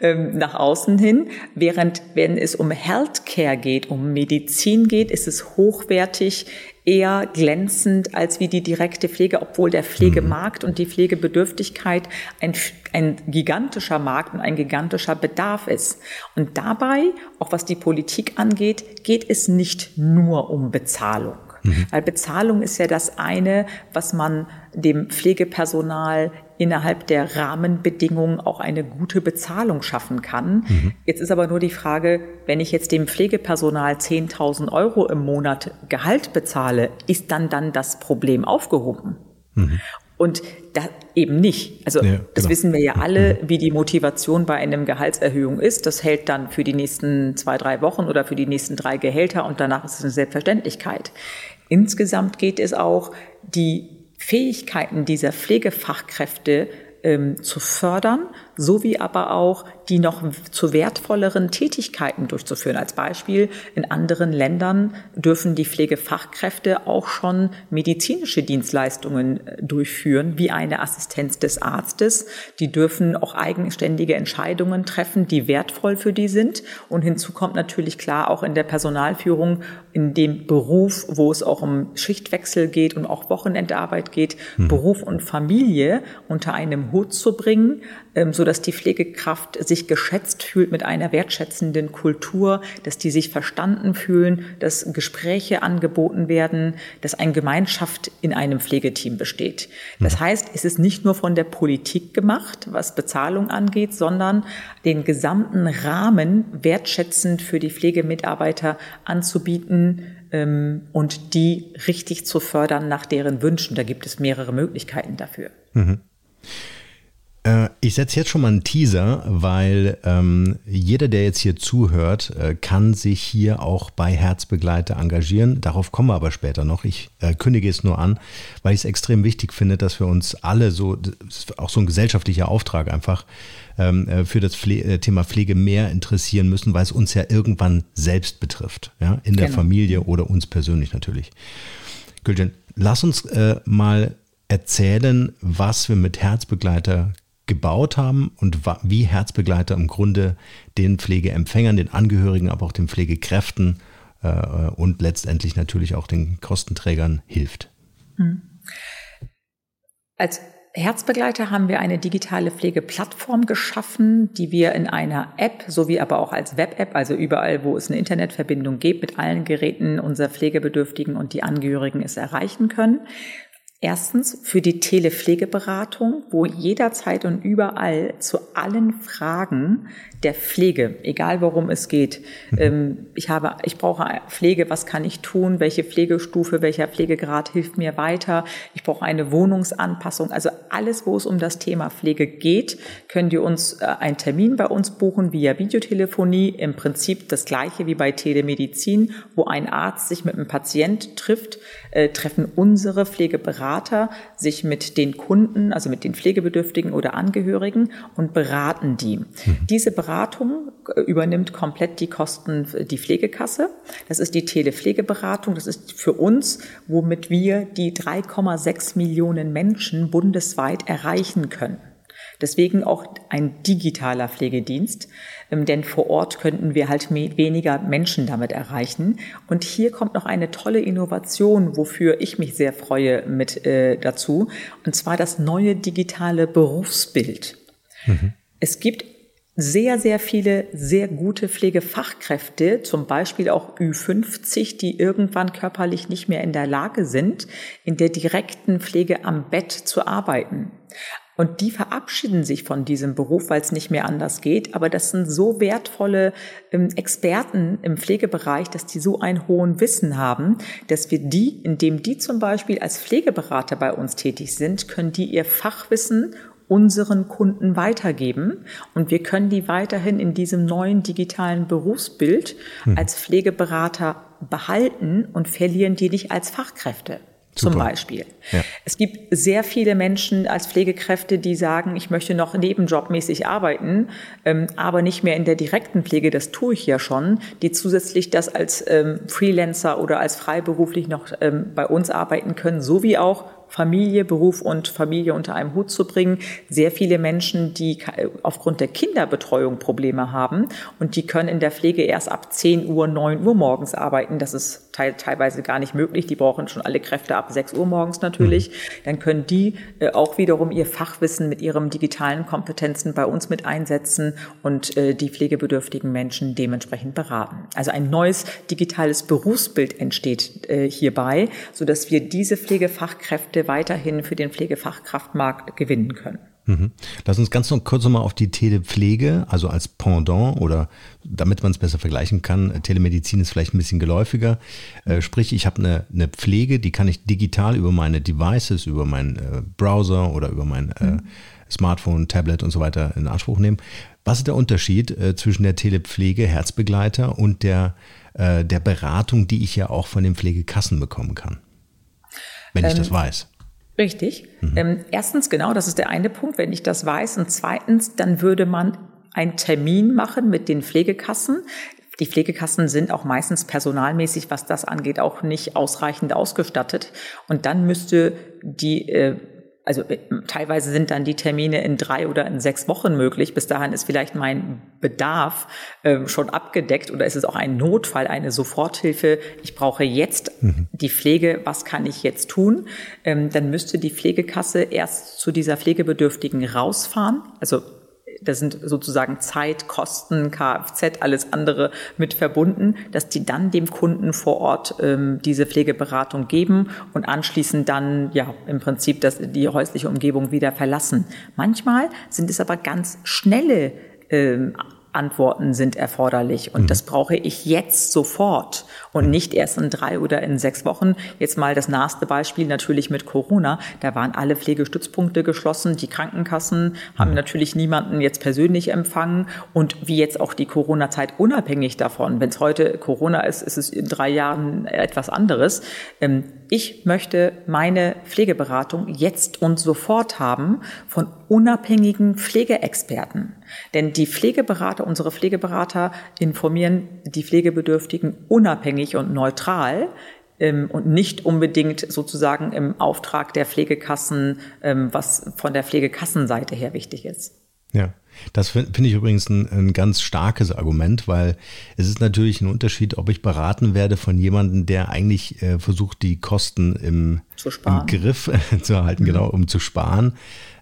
ähm, nach außen hin, während wenn es um Healthcare geht, um Medizin geht, ist es hochwertig, eher glänzend als wie die direkte Pflege, obwohl der Pflegemarkt und die Pflegebedürftigkeit ein, ein gigantischer Markt und ein gigantischer Bedarf ist. Und dabei, auch was die Politik angeht, geht es nicht nur um Bezahlung. Mhm. Weil Bezahlung ist ja das eine, was man dem Pflegepersonal innerhalb der Rahmenbedingungen auch eine gute Bezahlung schaffen kann. Mhm. Jetzt ist aber nur die Frage, wenn ich jetzt dem Pflegepersonal 10.000 Euro im Monat Gehalt bezahle, ist dann dann das Problem aufgehoben? Mhm. Und da eben nicht. Also ja, das genau. wissen wir ja alle, mhm. wie die Motivation bei einem Gehaltserhöhung ist. Das hält dann für die nächsten zwei, drei Wochen oder für die nächsten drei Gehälter und danach ist es eine Selbstverständlichkeit. Insgesamt geht es auch, die Fähigkeiten dieser Pflegefachkräfte ähm, zu fördern, sowie aber auch die noch zu wertvolleren Tätigkeiten durchzuführen. Als Beispiel, in anderen Ländern dürfen die Pflegefachkräfte auch schon medizinische Dienstleistungen äh, durchführen, wie eine Assistenz des Arztes. Die dürfen auch eigenständige Entscheidungen treffen, die wertvoll für die sind. Und hinzu kommt natürlich klar auch in der Personalführung, in dem Beruf, wo es auch um Schichtwechsel geht und auch Wochenendarbeit geht, hm. Beruf und Familie unter einem Hut zu bringen, ähm, so dass die Pflegekraft sich geschätzt fühlt mit einer wertschätzenden Kultur, dass die sich verstanden fühlen, dass Gespräche angeboten werden, dass eine Gemeinschaft in einem Pflegeteam besteht. Das heißt, es ist nicht nur von der Politik gemacht, was Bezahlung angeht, sondern den gesamten Rahmen wertschätzend für die Pflegemitarbeiter anzubieten, ähm, und die richtig zu fördern nach deren Wünschen. Da gibt es mehrere Möglichkeiten dafür. Mhm. Äh, ich setze jetzt schon mal einen Teaser, weil ähm, jeder, der jetzt hier zuhört, äh, kann sich hier auch bei Herzbegleiter engagieren. Darauf kommen wir aber später noch. Ich äh, kündige es nur an, weil ich es extrem wichtig finde, dass wir uns alle so, auch so ein gesellschaftlicher Auftrag einfach ähm, äh, für das Pfle äh, Thema Pflege mehr interessieren müssen, weil es uns ja irgendwann selbst betrifft, ja, in der genau. Familie oder uns persönlich natürlich. Gülcan, lass uns äh, mal erzählen, was wir mit Herzbegleiter gebaut haben und wie Herzbegleiter im Grunde den Pflegeempfängern, den Angehörigen, aber auch den Pflegekräften äh, und letztendlich natürlich auch den Kostenträgern hilft. Hm. Als Herzbegleiter haben wir eine digitale Pflegeplattform geschaffen, die wir in einer App sowie aber auch als Web-App, also überall, wo es eine Internetverbindung gibt, mit allen Geräten unserer Pflegebedürftigen und die Angehörigen es erreichen können. Erstens für die Telepflegeberatung, wo jederzeit und überall zu allen Fragen der Pflege, egal worum es geht. Mhm. Ähm, ich habe, ich brauche Pflege, was kann ich tun? Welche Pflegestufe, welcher Pflegegrad hilft mir weiter? Ich brauche eine Wohnungsanpassung. Also alles, wo es um das Thema Pflege geht, können die uns äh, einen Termin bei uns buchen via Videotelefonie. Im Prinzip das gleiche wie bei Telemedizin, wo ein Arzt sich mit einem Patient trifft, äh, treffen unsere Pflegeberater sich mit den Kunden, also mit den Pflegebedürftigen oder Angehörigen und beraten die. Mhm. Diese Beratung Beratung übernimmt komplett die Kosten die Pflegekasse. Das ist die Telepflegeberatung. Das ist für uns, womit wir die 3,6 Millionen Menschen bundesweit erreichen können. Deswegen auch ein digitaler Pflegedienst, ähm, denn vor Ort könnten wir halt weniger Menschen damit erreichen. Und hier kommt noch eine tolle Innovation, wofür ich mich sehr freue mit äh, dazu, und zwar das neue digitale Berufsbild. Mhm. Es gibt sehr, sehr viele sehr gute Pflegefachkräfte, zum Beispiel auch Ü50, die irgendwann körperlich nicht mehr in der Lage sind, in der direkten Pflege am Bett zu arbeiten. Und die verabschieden sich von diesem Beruf, weil es nicht mehr anders geht. Aber das sind so wertvolle ähm, Experten im Pflegebereich, dass die so einen hohen Wissen haben, dass wir die, indem die zum Beispiel als Pflegeberater bei uns tätig sind, können die ihr Fachwissen unseren Kunden weitergeben. Und wir können die weiterhin in diesem neuen digitalen Berufsbild hm. als Pflegeberater behalten und verlieren die nicht als Fachkräfte. Super. Zum Beispiel. Ja. Es gibt sehr viele Menschen als Pflegekräfte, die sagen, ich möchte noch nebenjobmäßig arbeiten, ähm, aber nicht mehr in der direkten Pflege, das tue ich ja schon, die zusätzlich das als ähm, Freelancer oder als freiberuflich noch ähm, bei uns arbeiten können, sowie auch Familie, Beruf und Familie unter einem Hut zu bringen. Sehr viele Menschen, die aufgrund der Kinderbetreuung Probleme haben und die können in der Pflege erst ab 10 Uhr, 9 Uhr morgens arbeiten. Das ist teilweise gar nicht möglich. Die brauchen schon alle Kräfte ab 6 Uhr morgens natürlich. Mhm. Dann können die äh, auch wiederum ihr Fachwissen mit ihren digitalen Kompetenzen bei uns mit einsetzen und äh, die pflegebedürftigen Menschen dementsprechend beraten. Also ein neues digitales Berufsbild entsteht äh, hierbei, sodass wir diese Pflegefachkräfte weiterhin für den Pflegefachkraftmarkt gewinnen können. Mhm. Lass uns ganz noch kurz nochmal auf die Telepflege, also als Pendant oder damit man es besser vergleichen kann. Telemedizin ist vielleicht ein bisschen geläufiger. Äh, sprich, ich habe eine, eine Pflege, die kann ich digital über meine Devices, über meinen äh, Browser oder über mein äh, mhm. Smartphone, Tablet und so weiter in Anspruch nehmen. Was ist der Unterschied äh, zwischen der Telepflege, Herzbegleiter und der, der Beratung, die ich ja auch von den Pflegekassen bekommen kann? Wenn ähm, ich das weiß. Richtig. Mhm. Ähm, erstens, genau, das ist der eine Punkt, wenn ich das weiß. Und zweitens, dann würde man einen Termin machen mit den Pflegekassen. Die Pflegekassen sind auch meistens personalmäßig, was das angeht, auch nicht ausreichend ausgestattet. Und dann müsste die äh, also äh, teilweise sind dann die Termine in drei oder in sechs Wochen möglich. Bis dahin ist vielleicht mein Bedarf äh, schon abgedeckt oder ist es auch ein Notfall, eine Soforthilfe. Ich brauche jetzt mhm. die Pflege. Was kann ich jetzt tun? Ähm, dann müsste die Pflegekasse erst zu dieser Pflegebedürftigen rausfahren. Also da sind sozusagen Zeit, Kosten, Kfz, alles andere mit verbunden, dass die dann dem Kunden vor Ort ähm, diese Pflegeberatung geben und anschließend dann ja im Prinzip das, die häusliche Umgebung wieder verlassen. Manchmal sind es aber ganz schnelle ähm, Antworten sind erforderlich. Und mhm. das brauche ich jetzt sofort und nicht erst in drei oder in sechs Wochen. Jetzt mal das nächste Beispiel natürlich mit Corona. Da waren alle Pflegestützpunkte geschlossen. Die Krankenkassen haben mhm. natürlich niemanden jetzt persönlich empfangen. Und wie jetzt auch die Corona-Zeit unabhängig davon. Wenn es heute Corona ist, ist es in drei Jahren etwas anderes. Ähm, ich möchte meine Pflegeberatung jetzt und sofort haben von unabhängigen Pflegeexperten. Denn die Pflegeberater, unsere Pflegeberater informieren die Pflegebedürftigen unabhängig und neutral ähm, und nicht unbedingt sozusagen im Auftrag der Pflegekassen, ähm, was von der Pflegekassenseite her wichtig ist. Ja. Das finde ich übrigens ein, ein, ganz starkes Argument, weil es ist natürlich ein Unterschied, ob ich beraten werde von jemandem, der eigentlich äh, versucht, die Kosten im, im Griff zu erhalten, mhm. genau, um zu sparen,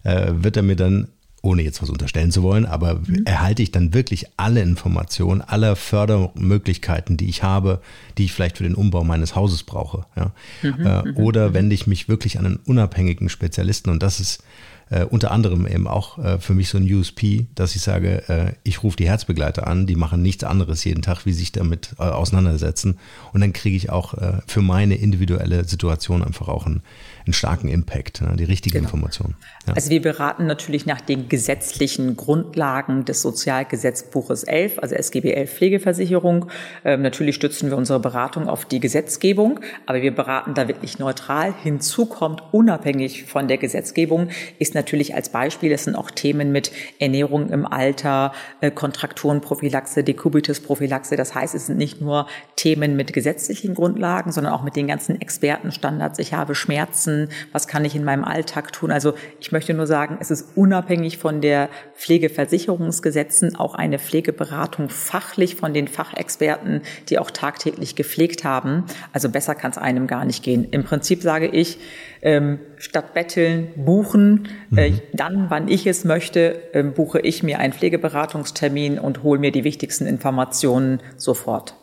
äh, wird er mir dann ohne jetzt was unterstellen zu wollen, aber mhm. erhalte ich dann wirklich alle Informationen, alle Fördermöglichkeiten, die ich habe, die ich vielleicht für den Umbau meines Hauses brauche. Ja? Mhm, äh, mhm, oder mhm. wende ich mich wirklich an einen unabhängigen Spezialisten und das ist äh, unter anderem eben auch äh, für mich so ein USP, dass ich sage, äh, ich rufe die Herzbegleiter an, die machen nichts anderes jeden Tag, wie sich damit äh, auseinandersetzen. Und dann kriege ich auch äh, für meine individuelle Situation einfach auch einen, einen starken Impact, ne, die richtige genau. Information. Ja. Also wir beraten natürlich nach den gesetzlichen Grundlagen des Sozialgesetzbuches 11, also SGB 11 Pflegeversicherung. Ähm, natürlich stützen wir unsere Beratung auf die Gesetzgebung, aber wir beraten da wirklich neutral. Hinzu kommt, unabhängig von der Gesetzgebung, ist natürlich als Beispiel, es sind auch Themen mit Ernährung im Alter, äh, Kontrakturenprophylaxe, Dekubitusprophylaxe. Das heißt, es sind nicht nur Themen mit gesetzlichen Grundlagen, sondern auch mit den ganzen Expertenstandards. Ich habe Schmerzen, was kann ich in meinem Alltag tun? Also ich möchte nur sagen, es ist unabhängig von der Pflegeversicherungsgesetzen auch eine Pflegeberatung fachlich von den Fachexperten, die auch tagtäglich gepflegt haben. Also besser kann es einem gar nicht gehen. Im Prinzip sage ich, ähm, statt betteln, buchen. Mhm. Äh, dann, wann ich es möchte, äh, buche ich mir einen Pflegeberatungstermin und hole mir die wichtigsten Informationen sofort.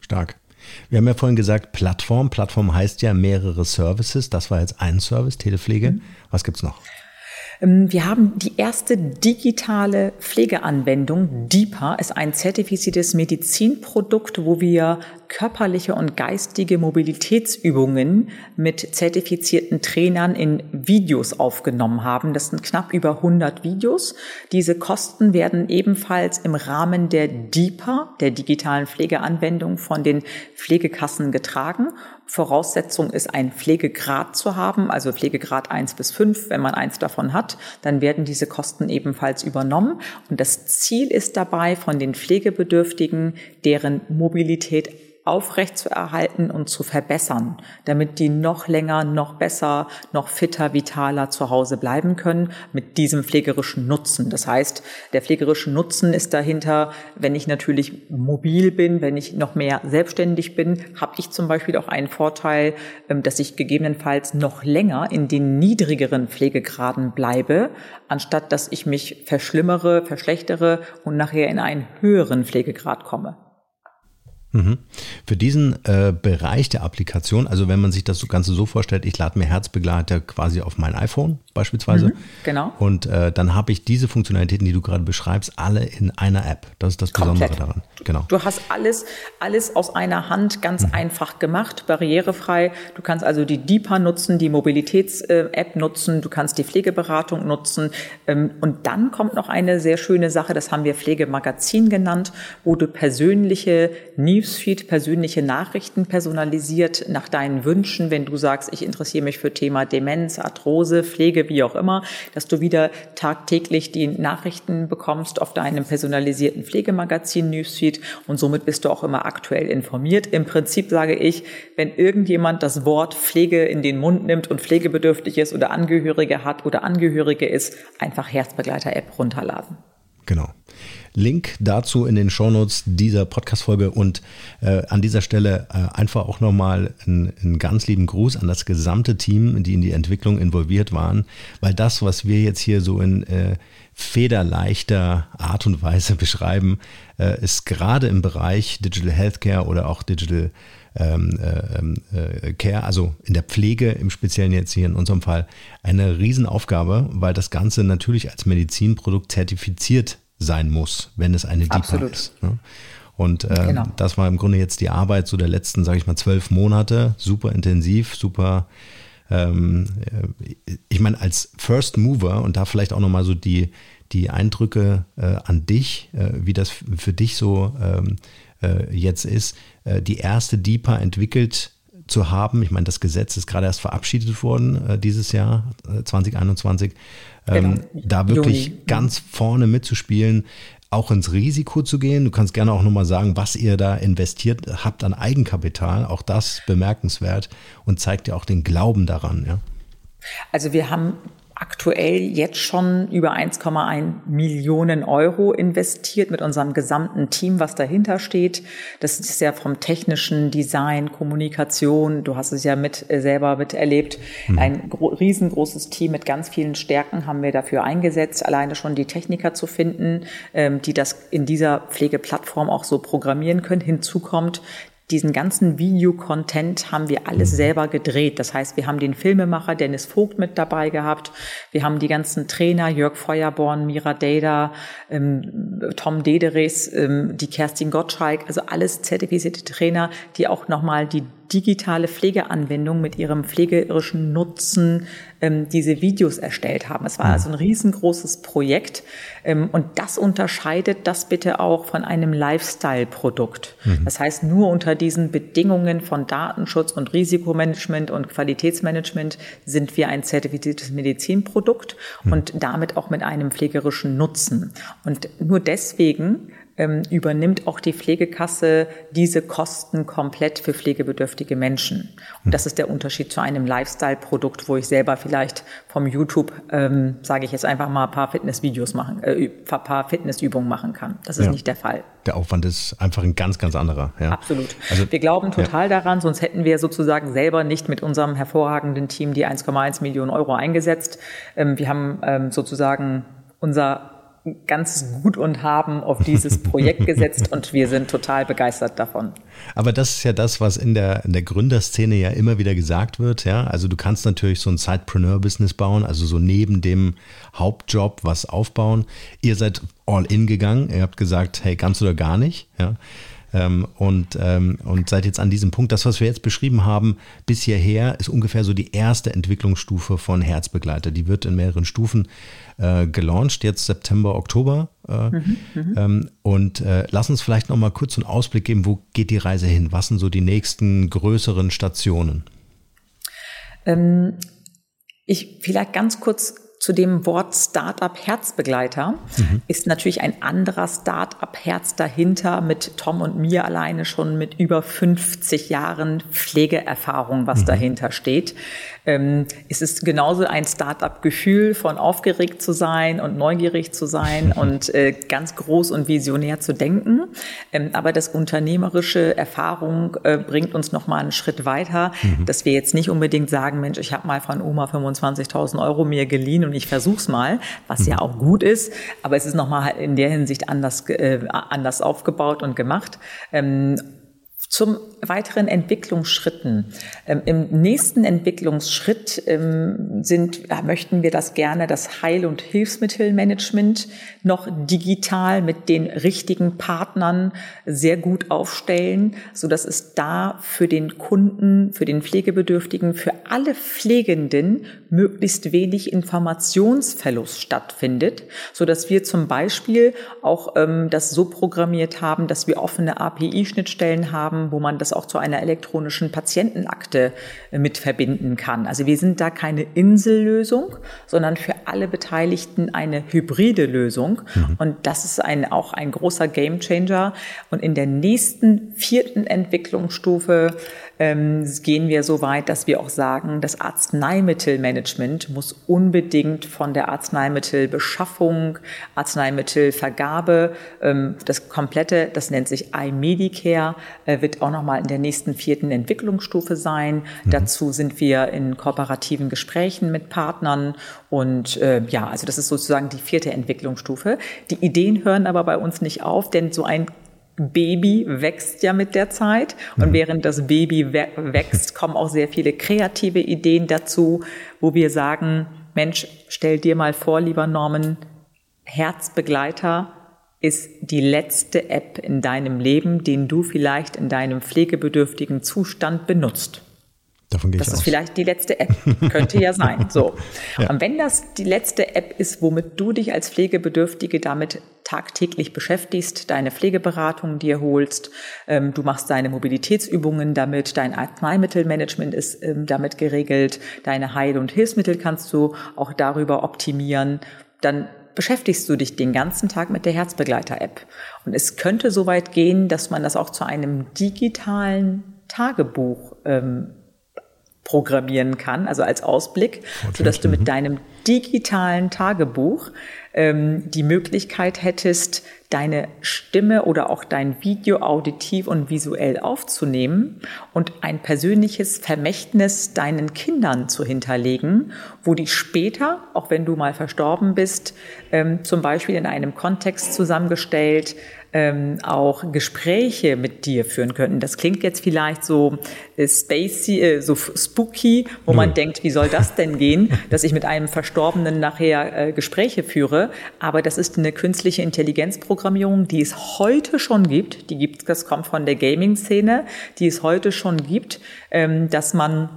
Stark. Wir haben ja vorhin gesagt, Plattform. Plattform heißt ja mehrere Services. Das war jetzt ein Service, Telepflege. Mhm. Was gibt's noch? Ähm, wir haben die erste digitale Pflegeanwendung. DIPA ist ein zertifiziertes Medizinprodukt, wo wir körperliche und geistige Mobilitätsübungen mit zertifizierten Trainern in Videos aufgenommen haben. Das sind knapp über 100 Videos. Diese Kosten werden ebenfalls im Rahmen der DIPA, der digitalen Pflegeanwendung, von den Pflegekassen getragen Voraussetzung ist, einen Pflegegrad zu haben, also Pflegegrad 1 bis 5. Wenn man eins davon hat, dann werden diese Kosten ebenfalls übernommen. Und das Ziel ist dabei, von den Pflegebedürftigen deren Mobilität aufrecht zu erhalten und zu verbessern, damit die noch länger, noch besser, noch fitter, vitaler zu Hause bleiben können mit diesem pflegerischen Nutzen. Das heißt, der pflegerische Nutzen ist dahinter, wenn ich natürlich mobil bin, wenn ich noch mehr selbstständig bin, habe ich zum Beispiel auch einen Vorteil, ähm, dass ich gegebenenfalls noch länger in den niedrigeren Pflegegraden bleibe, anstatt dass ich mich verschlimmere, verschlechtere und nachher in einen höheren Pflegegrad komme. Mhm. Für diesen äh, Bereich der Applikation, also wenn man sich das Ganze so vorstellt, ich lade mir Herzbegleiter quasi auf mein iPhone beispielsweise. Mhm, genau. Und äh, dann habe ich diese Funktionalitäten, die du gerade beschreibst, alle in einer App. Das ist das Besondere Komplett. daran. Genau. Du hast alles, alles aus einer Hand ganz mhm. einfach gemacht, barrierefrei. Du kannst also die DIPA nutzen, die Mobilitäts-App nutzen, du kannst die Pflegeberatung nutzen. Ähm, und dann kommt noch eine sehr schöne Sache, das haben wir Pflegemagazin genannt, wo du persönliche News Newsfeed, persönliche Nachrichten personalisiert nach deinen Wünschen, wenn du sagst, ich interessiere mich für Thema Demenz, Arthrose, Pflege, wie auch immer, dass du wieder tagtäglich die Nachrichten bekommst auf deinem personalisierten Pflegemagazin Newsfeed und somit bist du auch immer aktuell informiert. Im Prinzip sage ich, wenn irgendjemand das Wort Pflege in den Mund nimmt und pflegebedürftig ist oder Angehörige hat oder Angehörige ist, einfach Herzbegleiter-App runterladen. Genau. Link dazu in den Shownotes dieser Podcast-Folge. Und äh, an dieser Stelle äh, einfach auch nochmal einen, ganz lieben Gruß an das gesamte Team, die in die Entwicklung involviert waren, weil das, was wir jetzt hier so in äh, federleichter Art und Weise beschreiben, äh, ist gerade im Bereich Digital Healthcare oder auch Digital ähm, äh, ähm, äh, Care, also in der Pflege im Speziellen jetzt hier in unserem Fall, eine Riesenaufgabe, weil das Ganze natürlich als Medizinprodukt zertifiziert sein muss, wenn es eine DIPA ist. Ne? Und äh, genau. das war im Grunde jetzt die Arbeit so der letzten, sage ich mal, zwölf Monate, super intensiv, super. Ähm, äh, ich meine, als First Mover und da vielleicht auch nochmal so die, die Eindrücke äh, an dich, äh, wie das für dich so ähm, äh, jetzt ist, äh, die erste DIPA entwickelt zu haben. Ich meine, das Gesetz ist gerade erst verabschiedet worden dieses Jahr, 2021 ähm, genau. da wirklich Juni. ganz vorne mitzuspielen, auch ins Risiko zu gehen. Du kannst gerne auch nochmal sagen, was ihr da investiert habt an Eigenkapital. Auch das bemerkenswert und zeigt ja auch den Glauben daran. Ja? Also wir haben aktuell jetzt schon über 1,1 Millionen Euro investiert mit unserem gesamten Team, was dahinter steht. Das ist ja vom technischen Design, Kommunikation, du hast es ja mit äh, selber miterlebt, mhm. ein riesengroßes Team mit ganz vielen Stärken haben wir dafür eingesetzt, alleine schon die Techniker zu finden, ähm, die das in dieser Pflegeplattform auch so programmieren können. Hinzu kommt diesen ganzen Videocontent haben wir alles mhm. selber gedreht. Das heißt, wir haben den Filmemacher Dennis Vogt mit dabei gehabt. Wir haben die ganzen Trainer, Jörg Feuerborn, Mira Deda, ähm, Tom Dederes, ähm, die Kerstin Gottschalk, also alles zertifizierte Trainer, die auch nochmal die digitale Pflegeanwendung mit ihrem pflegerischen Nutzen ähm, diese Videos erstellt haben. Es war mhm. also ein riesengroßes Projekt ähm, und das unterscheidet das bitte auch von einem Lifestyle-Produkt. Mhm. Das heißt, nur unter diesen Bedingungen von Datenschutz und Risikomanagement und Qualitätsmanagement sind wir ein zertifiziertes Medizinprodukt mhm. und damit auch mit einem pflegerischen Nutzen. Und nur deswegen übernimmt auch die Pflegekasse diese Kosten komplett für pflegebedürftige Menschen. Und das ist der Unterschied zu einem Lifestyle-Produkt, wo ich selber vielleicht vom YouTube, ähm, sage ich jetzt einfach mal, ein paar Fitnessvideos machen, äh, ein paar Fitnessübungen machen kann. Das ist ja. nicht der Fall. Der Aufwand ist einfach ein ganz, ganz anderer. Ja. Absolut. Also, wir glauben total ja. daran, sonst hätten wir sozusagen selber nicht mit unserem hervorragenden Team die 1,1 Millionen Euro eingesetzt. Ähm, wir haben ähm, sozusagen unser ganzes Gut und Haben auf dieses Projekt gesetzt und wir sind total begeistert davon. Aber das ist ja das, was in der, in der Gründerszene ja immer wieder gesagt wird. Ja? Also du kannst natürlich so ein Sidepreneur-Business bauen, also so neben dem Hauptjob was aufbauen. Ihr seid all in gegangen. Ihr habt gesagt, hey, ganz oder gar nicht. Ja? ähm, und, ähm, und seid jetzt an diesem Punkt. Das, was wir jetzt beschrieben haben, bis hierher ist ungefähr so die erste Entwicklungsstufe von Herzbegleiter. Die wird in mehreren Stufen äh, gelauncht, jetzt September, Oktober. Äh, mhm, mhm. ähm, und äh, lass uns vielleicht noch mal kurz einen Ausblick geben, wo geht die Reise hin? Was sind so die nächsten größeren Stationen? Ähm, ich vielleicht ganz kurz zu dem Wort Startup Herzbegleiter mhm. ist natürlich ein anderer Startup Herz dahinter mit Tom und mir alleine schon mit über 50 Jahren Pflegeerfahrung, was mhm. dahinter steht. Ähm, es ist genauso ein Start-up-Gefühl von aufgeregt zu sein und neugierig zu sein und äh, ganz groß und visionär zu denken. Ähm, aber das unternehmerische Erfahrung äh, bringt uns noch mal einen Schritt weiter, mhm. dass wir jetzt nicht unbedingt sagen, Mensch, ich habe mal von Oma 25.000 Euro mir geliehen und ich versuch's mal, was mhm. ja auch gut ist. Aber es ist noch mal in der Hinsicht anders, äh, anders aufgebaut und gemacht. Ähm, zum weiteren Entwicklungsschritten. Ähm, Im nächsten Entwicklungsschritt ähm, sind, möchten wir das gerne, das Heil- und Hilfsmittelmanagement noch digital mit den richtigen Partnern sehr gut aufstellen, so dass es da für den Kunden, für den Pflegebedürftigen, für alle Pflegenden möglichst wenig Informationsverlust stattfindet, so dass wir zum Beispiel auch ähm, das so programmiert haben, dass wir offene API-Schnittstellen haben, wo man das auch zu einer elektronischen Patientenakte äh, mit verbinden kann. Also wir sind da keine Insellösung, sondern für alle Beteiligten eine hybride Lösung. Mhm. Und das ist ein, auch ein großer Gamechanger. Und in der nächsten vierten Entwicklungsstufe ähm, gehen wir so weit, dass wir auch sagen, das Arzneimittelmanagement muss unbedingt von der Arzneimittelbeschaffung, Arzneimittelvergabe, ähm, das komplette, das nennt sich iMedicare, äh, wird auch nochmal in der nächsten vierten Entwicklungsstufe sein. Mhm. Dazu sind wir in kooperativen Gesprächen mit Partnern und äh, ja, also das ist sozusagen die vierte Entwicklungsstufe. Die Ideen hören aber bei uns nicht auf, denn so ein Baby wächst ja mit der Zeit und mhm. während das Baby wächst, kommen auch sehr viele kreative Ideen dazu, wo wir sagen, Mensch, stell dir mal vor, lieber Norman, Herzbegleiter ist die letzte App in deinem Leben, den du vielleicht in deinem pflegebedürftigen Zustand benutzt. Davon gehe das ich ist aus. vielleicht die letzte App. Könnte ja sein. So. Ja. Und wenn das die letzte App ist, womit du dich als Pflegebedürftige damit tagtäglich beschäftigst, deine Pflegeberatung dir holst, ähm, du machst deine Mobilitätsübungen damit, dein Arzneimittelmanagement ist ähm, damit geregelt, deine Heil- und Hilfsmittel kannst du auch darüber optimieren, dann beschäftigst du dich den ganzen Tag mit der Herzbegleiter-App. Und es könnte so weit gehen, dass man das auch zu einem digitalen Tagebuch ähm, programmieren kann, also als Ausblick, so dass du mit mhm. deinem digitalen Tagebuch ähm, die Möglichkeit hättest, deine Stimme oder auch dein Video auditiv und visuell aufzunehmen und ein persönliches Vermächtnis deinen Kindern zu hinterlegen, wo die später, auch wenn du mal verstorben bist, ähm, zum Beispiel in einem Kontext zusammengestellt, ähm, auch Gespräche mit dir führen könnten. Das klingt jetzt vielleicht so äh, spacey, äh, so spooky, wo man denkt, wie soll das denn gehen, dass ich mit einem Verstorbenen nachher äh, Gespräche führe. Aber das ist eine künstliche Intelligenzprogrammierung, die es heute schon gibt. Die gibt, das kommt von der Gaming-Szene, die es heute schon gibt, ähm, dass man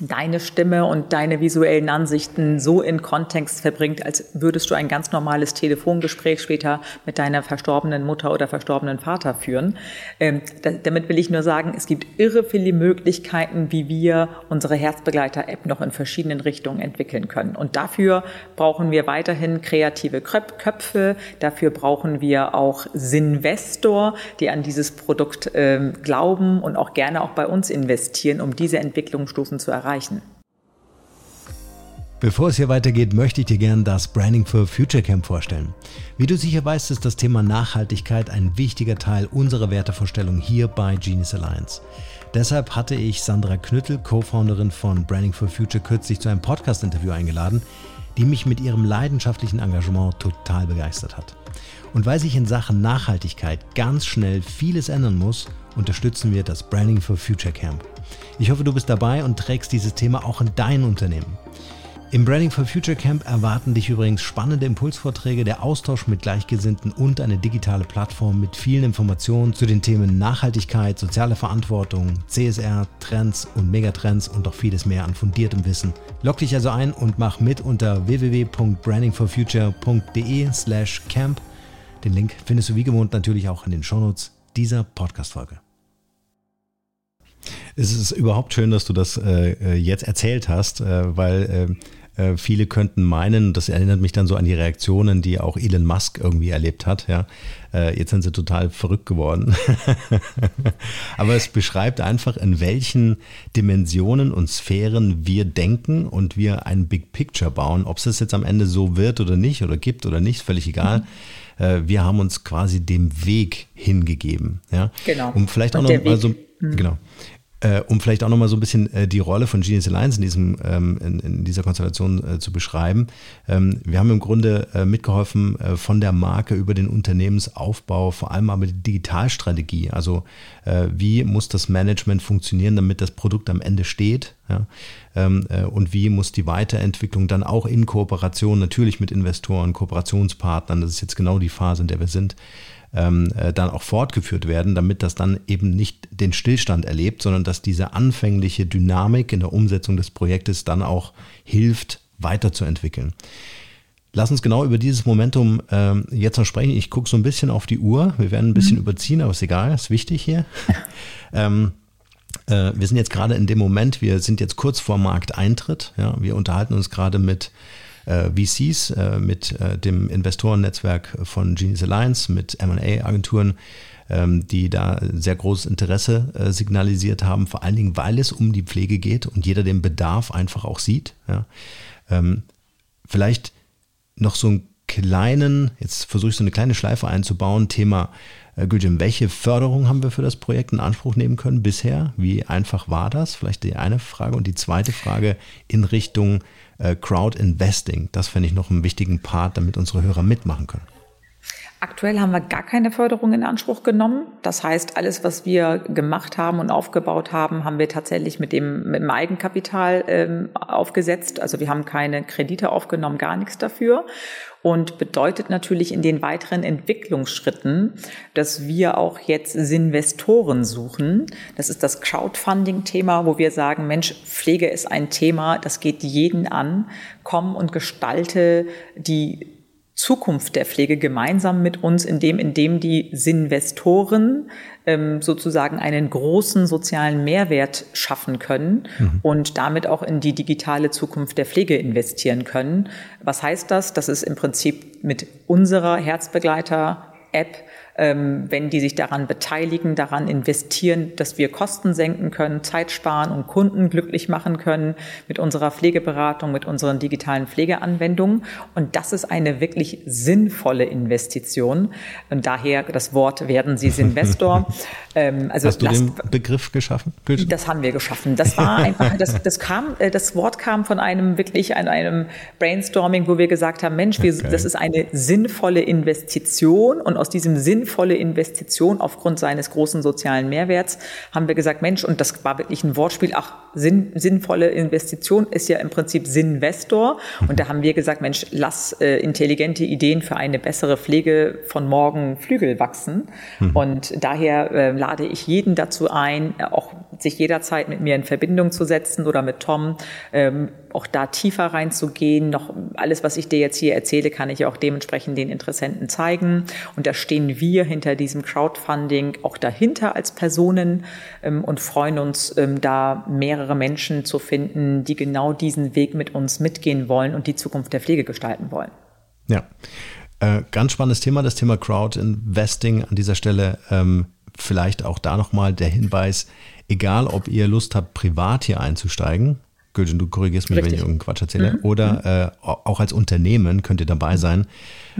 deine Stimme und deine visuellen Ansichten so in Kontext verbringt, als würdest du ein ganz normales Telefongespräch später mit deiner verstorbenen Mutter oder verstorbenen Vater führen. Ähm, da, damit will ich nur sagen, es gibt irre viele Möglichkeiten, wie wir unsere Herzbegleiter-App noch in verschiedenen Richtungen entwickeln können. Und dafür brauchen wir weiterhin kreative Köpfe, dafür brauchen wir auch Sinvestor, die an dieses Produkt ähm, glauben und auch gerne auch bei uns investieren, um diese Entwicklungsstufen zu erreichen erreichen. Bevor es hier weitergeht, möchte ich dir gerne das Branding for Future Camp vorstellen. Wie du sicher weißt, ist das Thema Nachhaltigkeit ein wichtiger Teil unserer Wertevorstellung hier bei Genius Alliance. Deshalb hatte ich Sandra Knüttel, Co-Founderin von Branding for Future, kürzlich zu einem Podcast-Interview eingeladen, die mich mit ihrem leidenschaftlichen Engagement total begeistert hat. Und weil sich in Sachen Nachhaltigkeit ganz schnell vieles ändern muss, unterstützen wir das Branding for Future Camp. Ich hoffe, du bist dabei und trägst dieses Thema auch in dein Unternehmen. Im Branding for Future Camp erwarten dich übrigens spannende Impulsvorträge, der Austausch mit Gleichgesinnten und eine digitale Plattform mit vielen Informationen zu den Themen Nachhaltigkeit, soziale Verantwortung, CSR, Trends und Megatrends und noch vieles mehr an fundiertem Wissen. Log dich also ein und mach mit unter www.brandingforfuture.de slash camp. Den Link findest du wie gewohnt natürlich auch in den Shownotes dieser Podcast-Folge. Es ist überhaupt schön, dass du das äh, äh jetzt erzählt hast, äh, weil äh, äh, viele könnten meinen, das erinnert mich dann so an die Reaktionen, die auch Elon Musk irgendwie erlebt hat. Ja, äh, jetzt sind sie total verrückt geworden. Aber es beschreibt einfach, in welchen Dimensionen und Sphären wir denken und wir ein Big Picture bauen. Ob es das jetzt am Ende so wird oder nicht oder gibt oder nicht, völlig egal. Mhm wir haben uns quasi dem Weg hingegeben. Ja? Genau. Um vielleicht auch noch mal so, mhm. genau. Äh, um vielleicht auch nochmal so ein bisschen äh, die Rolle von Genius Alliance in, diesem, ähm, in, in, dieser Konstellation äh, zu beschreiben. Ähm, wir haben im Grunde äh, mitgeholfen äh, von der Marke über den Unternehmensaufbau, vor allem aber die Digitalstrategie. Also äh, wie muss das Management funktionieren, damit das Produkt am Ende steht? Ja? Ähm, und wie muss die Weiterentwicklung dann auch in Kooperation natürlich mit Investoren, Kooperationspartnern, das ist jetzt genau die Phase, in der wir sind, ähm, äh, dann auch fortgeführt werden, damit das dann eben nicht den Stillstand erlebt, sondern dass diese anfängliche Dynamik in der Umsetzung des Projektes dann auch hilft, weiterzuentwickeln. Lass uns genau über dieses Momentum ähm, jetzt noch sprechen. Ich gucke so ein bisschen auf die Uhr. Wir werden ein bisschen mhm. überziehen, aber ist egal, ist wichtig hier. ähm, äh, wir sind jetzt gerade in dem Moment, wir sind jetzt kurz vor Markteintritt. Ja, wir unterhalten uns gerade mit VCs, äh, mit äh, dem Investorennetzwerk von Genius Alliance, mit M&A-Agenturen, ähm, die da sehr großes Interesse äh, signalisiert haben, vor allen Dingen, weil es um die Pflege geht und jeder den Bedarf einfach auch sieht. Ja. Ähm, vielleicht noch so einen kleinen, jetzt versuche ich so eine kleine Schleife einzubauen, Thema äh, Gülcan, welche Förderung haben wir für das Projekt in Anspruch nehmen können bisher? Wie einfach war das? Vielleicht die eine Frage. Und die zweite Frage in Richtung äh, Crowd Investing. Das fände ich noch einen wichtigen Part, damit unsere Hörer mitmachen können. Aktuell haben wir gar keine Förderung in Anspruch genommen. Das heißt, alles, was wir gemacht haben und aufgebaut haben, haben wir tatsächlich mit dem, mit dem Eigenkapital ähm, aufgesetzt. Also wir haben keine Kredite aufgenommen, gar nichts dafür. Und bedeutet natürlich in den weiteren Entwicklungsschritten, dass wir auch jetzt Investoren suchen. Das ist das Crowdfunding-Thema, wo wir sagen, Mensch, Pflege ist ein Thema, das geht jeden an. Komm und gestalte die Zukunft der Pflege gemeinsam mit uns, indem, indem die Sinvestoren ähm, sozusagen einen großen sozialen Mehrwert schaffen können mhm. und damit auch in die digitale Zukunft der Pflege investieren können. Was heißt das? Das ist im Prinzip mit unserer Herzbegleiter-App wenn die sich daran beteiligen, daran investieren, dass wir Kosten senken können, Zeit sparen und Kunden glücklich machen können mit unserer Pflegeberatung, mit unseren digitalen Pflegeanwendungen. Und das ist eine wirklich sinnvolle Investition. Und daher das Wort werden Sie Investor. ähm, also Hast du lasst, den Begriff geschaffen? Das haben wir geschaffen. Das war einfach, das, das kam, äh, das Wort kam von einem wirklich an einem Brainstorming, wo wir gesagt haben, Mensch, wir, okay. das ist eine sinnvolle Investition und aus diesem Sinn sinnvolle Investition aufgrund seines großen sozialen Mehrwerts, haben wir gesagt, Mensch, und das war wirklich ein Wortspiel, ach, sinn, sinnvolle Investition ist ja im Prinzip Sinnvestor. Und da haben wir gesagt, Mensch, lass äh, intelligente Ideen für eine bessere Pflege von morgen Flügel wachsen. Mhm. Und daher äh, lade ich jeden dazu ein, auch sich jederzeit mit mir in Verbindung zu setzen oder mit Tom, ähm, auch da tiefer reinzugehen. Noch alles, was ich dir jetzt hier erzähle, kann ich auch dementsprechend den Interessenten zeigen. Und da stehen wir hinter diesem Crowdfunding auch dahinter als Personen ähm, und freuen uns, ähm, da mehrere Menschen zu finden, die genau diesen Weg mit uns mitgehen wollen und die Zukunft der Pflege gestalten wollen. Ja. Äh, ganz spannendes Thema, das Thema Crowd Investing an dieser Stelle. Ähm, vielleicht auch da nochmal der Hinweis, egal ob ihr Lust habt, privat hier einzusteigen, Gülcan, du korrigierst mich, Richtig. wenn ich irgendeinen Quatsch erzähle, mhm. oder äh, auch als Unternehmen könnt ihr dabei sein.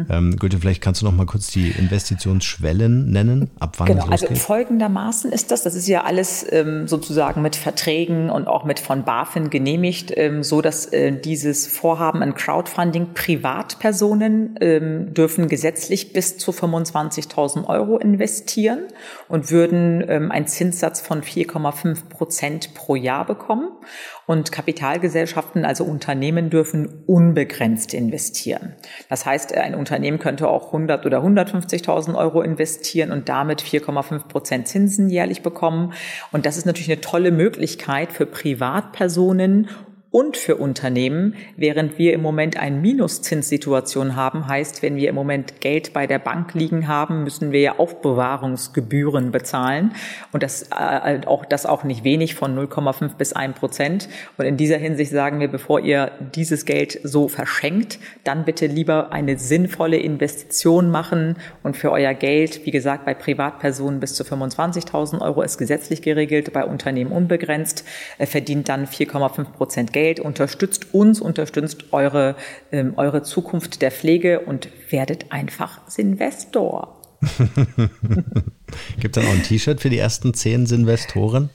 Ähm, Goethe, vielleicht kannst du noch mal kurz die Investitionsschwellen nennen, ab wann genau, also folgendermaßen ist das, das ist ja alles ähm, sozusagen mit Verträgen und auch mit von BaFin genehmigt, ähm, so dass äh, dieses Vorhaben an Crowdfunding Privatpersonen ähm, dürfen gesetzlich bis zu 25.000 Euro investieren und würden ähm, einen Zinssatz von 4,5 Prozent pro Jahr bekommen. Und Kapitalgesellschaften, also Unternehmen, dürfen unbegrenzt investieren. Das heißt, ein Unternehmen könnte auch 100 oder 150.000 Euro investieren und damit 4,5 Prozent Zinsen jährlich bekommen. Und das ist natürlich eine tolle Möglichkeit für Privatpersonen und für Unternehmen, während wir im Moment eine Minuszinssituation haben. Heißt, wenn wir im Moment Geld bei der Bank liegen haben, müssen wir ja Aufbewahrungsgebühren bezahlen und das äh, auch das auch nicht wenig von 0,5 bis 1 Prozent. Und in dieser Hinsicht sagen wir, bevor ihr dieses Geld so verschenkt, dann bitte lieber eine sinnvolle Investition machen und für euer Geld, wie gesagt, bei Privatpersonen bis zu 25.000 Euro ist gesetzlich geregelt, bei Unternehmen unbegrenzt, äh, verdient dann 4,5 Prozent Geld Geld, unterstützt uns, unterstützt eure, ähm, eure Zukunft der Pflege und werdet einfach Investor. Gibt es dann auch ein T-Shirt für die ersten zehn Investoren?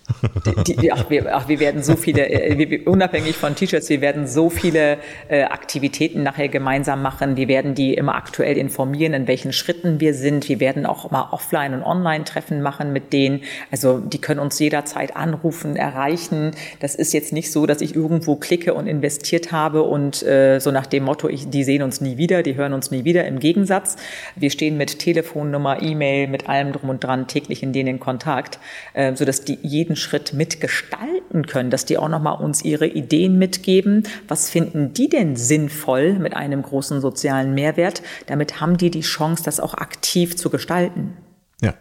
Die, die, ach, wir, ach, wir werden so viele, äh, wir, unabhängig von T-Shirts, wir werden so viele äh, Aktivitäten nachher gemeinsam machen. Wir werden die immer aktuell informieren, in welchen Schritten wir sind. Wir werden auch mal Offline- und Online-Treffen machen mit denen. Also die können uns jederzeit anrufen, erreichen. Das ist jetzt nicht so, dass ich irgendwo klicke und investiert habe und äh, so nach dem Motto, ich, die sehen uns nie wieder, die hören uns nie wieder. Im Gegensatz, wir stehen mit Telefonnummer, E-Mail, mit allem drum und dran täglich in denen Kontakt, äh, so dass die jeden Schritt mitgestalten können, dass die auch nochmal uns ihre Ideen mitgeben. Was finden die denn sinnvoll mit einem großen sozialen Mehrwert? Damit haben die die Chance, das auch aktiv zu gestalten. Ja.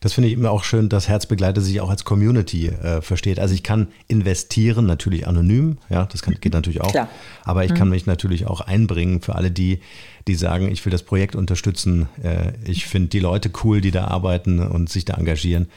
Das finde ich immer auch schön, dass Herzbegleiter sich auch als Community äh, versteht. Also ich kann investieren, natürlich anonym, ja, das kann, geht natürlich auch. Klar. Aber ich mhm. kann mich natürlich auch einbringen für alle die, die sagen, ich will das Projekt unterstützen. Äh, ich finde die Leute cool, die da arbeiten und sich da engagieren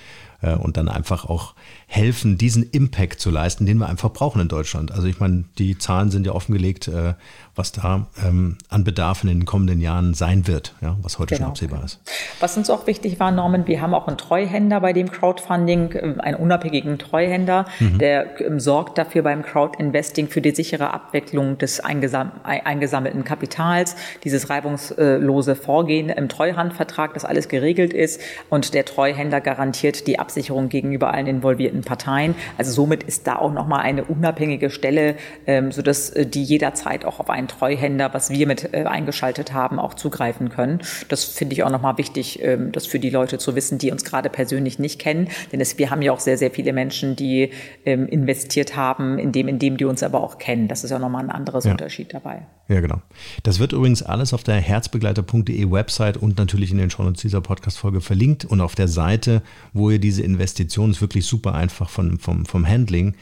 äh, und dann einfach auch helfen, diesen Impact zu leisten, den wir einfach brauchen in Deutschland. Also ich meine, die Zahlen sind ja offengelegt, äh, was da ähm, an Bedarf in den kommenden Jahren sein wird, ja, was heute genau. schon absehbar ist. Was uns auch wichtig war, Norman, wir haben auch einen Treuhänder bei dem Crowdfunding, ähm, einen unabhängigen Treuhänder, mhm. der ähm, sorgt dafür beim Crowdinvesting für die sichere Abwicklung des eingesam eingesammelten Kapitals, dieses reibungslose Vorgehen im Treuhandvertrag, dass alles geregelt ist und der Treuhänder garantiert die Absicherung gegenüber allen involvierten Parteien. Also somit ist da auch nochmal eine unabhängige Stelle, ähm, sodass äh, die jederzeit auch auf einen Treuhänder, was wir mit äh, eingeschaltet haben, auch zugreifen können. Das finde ich auch nochmal wichtig, ähm, das für die Leute zu wissen, die uns gerade persönlich nicht kennen. Denn es, wir haben ja auch sehr, sehr viele Menschen, die ähm, investiert haben, in dem, in dem die uns aber auch kennen. Das ist ja nochmal ein anderes ja. Unterschied dabei. Ja, genau. Das wird übrigens alles auf der herzbegleiter.de Website und natürlich in den Shownotes dieser Podcast-Folge verlinkt und auf der Seite, wo ihr diese Investition ist wirklich super einfach von, vom, vom Handling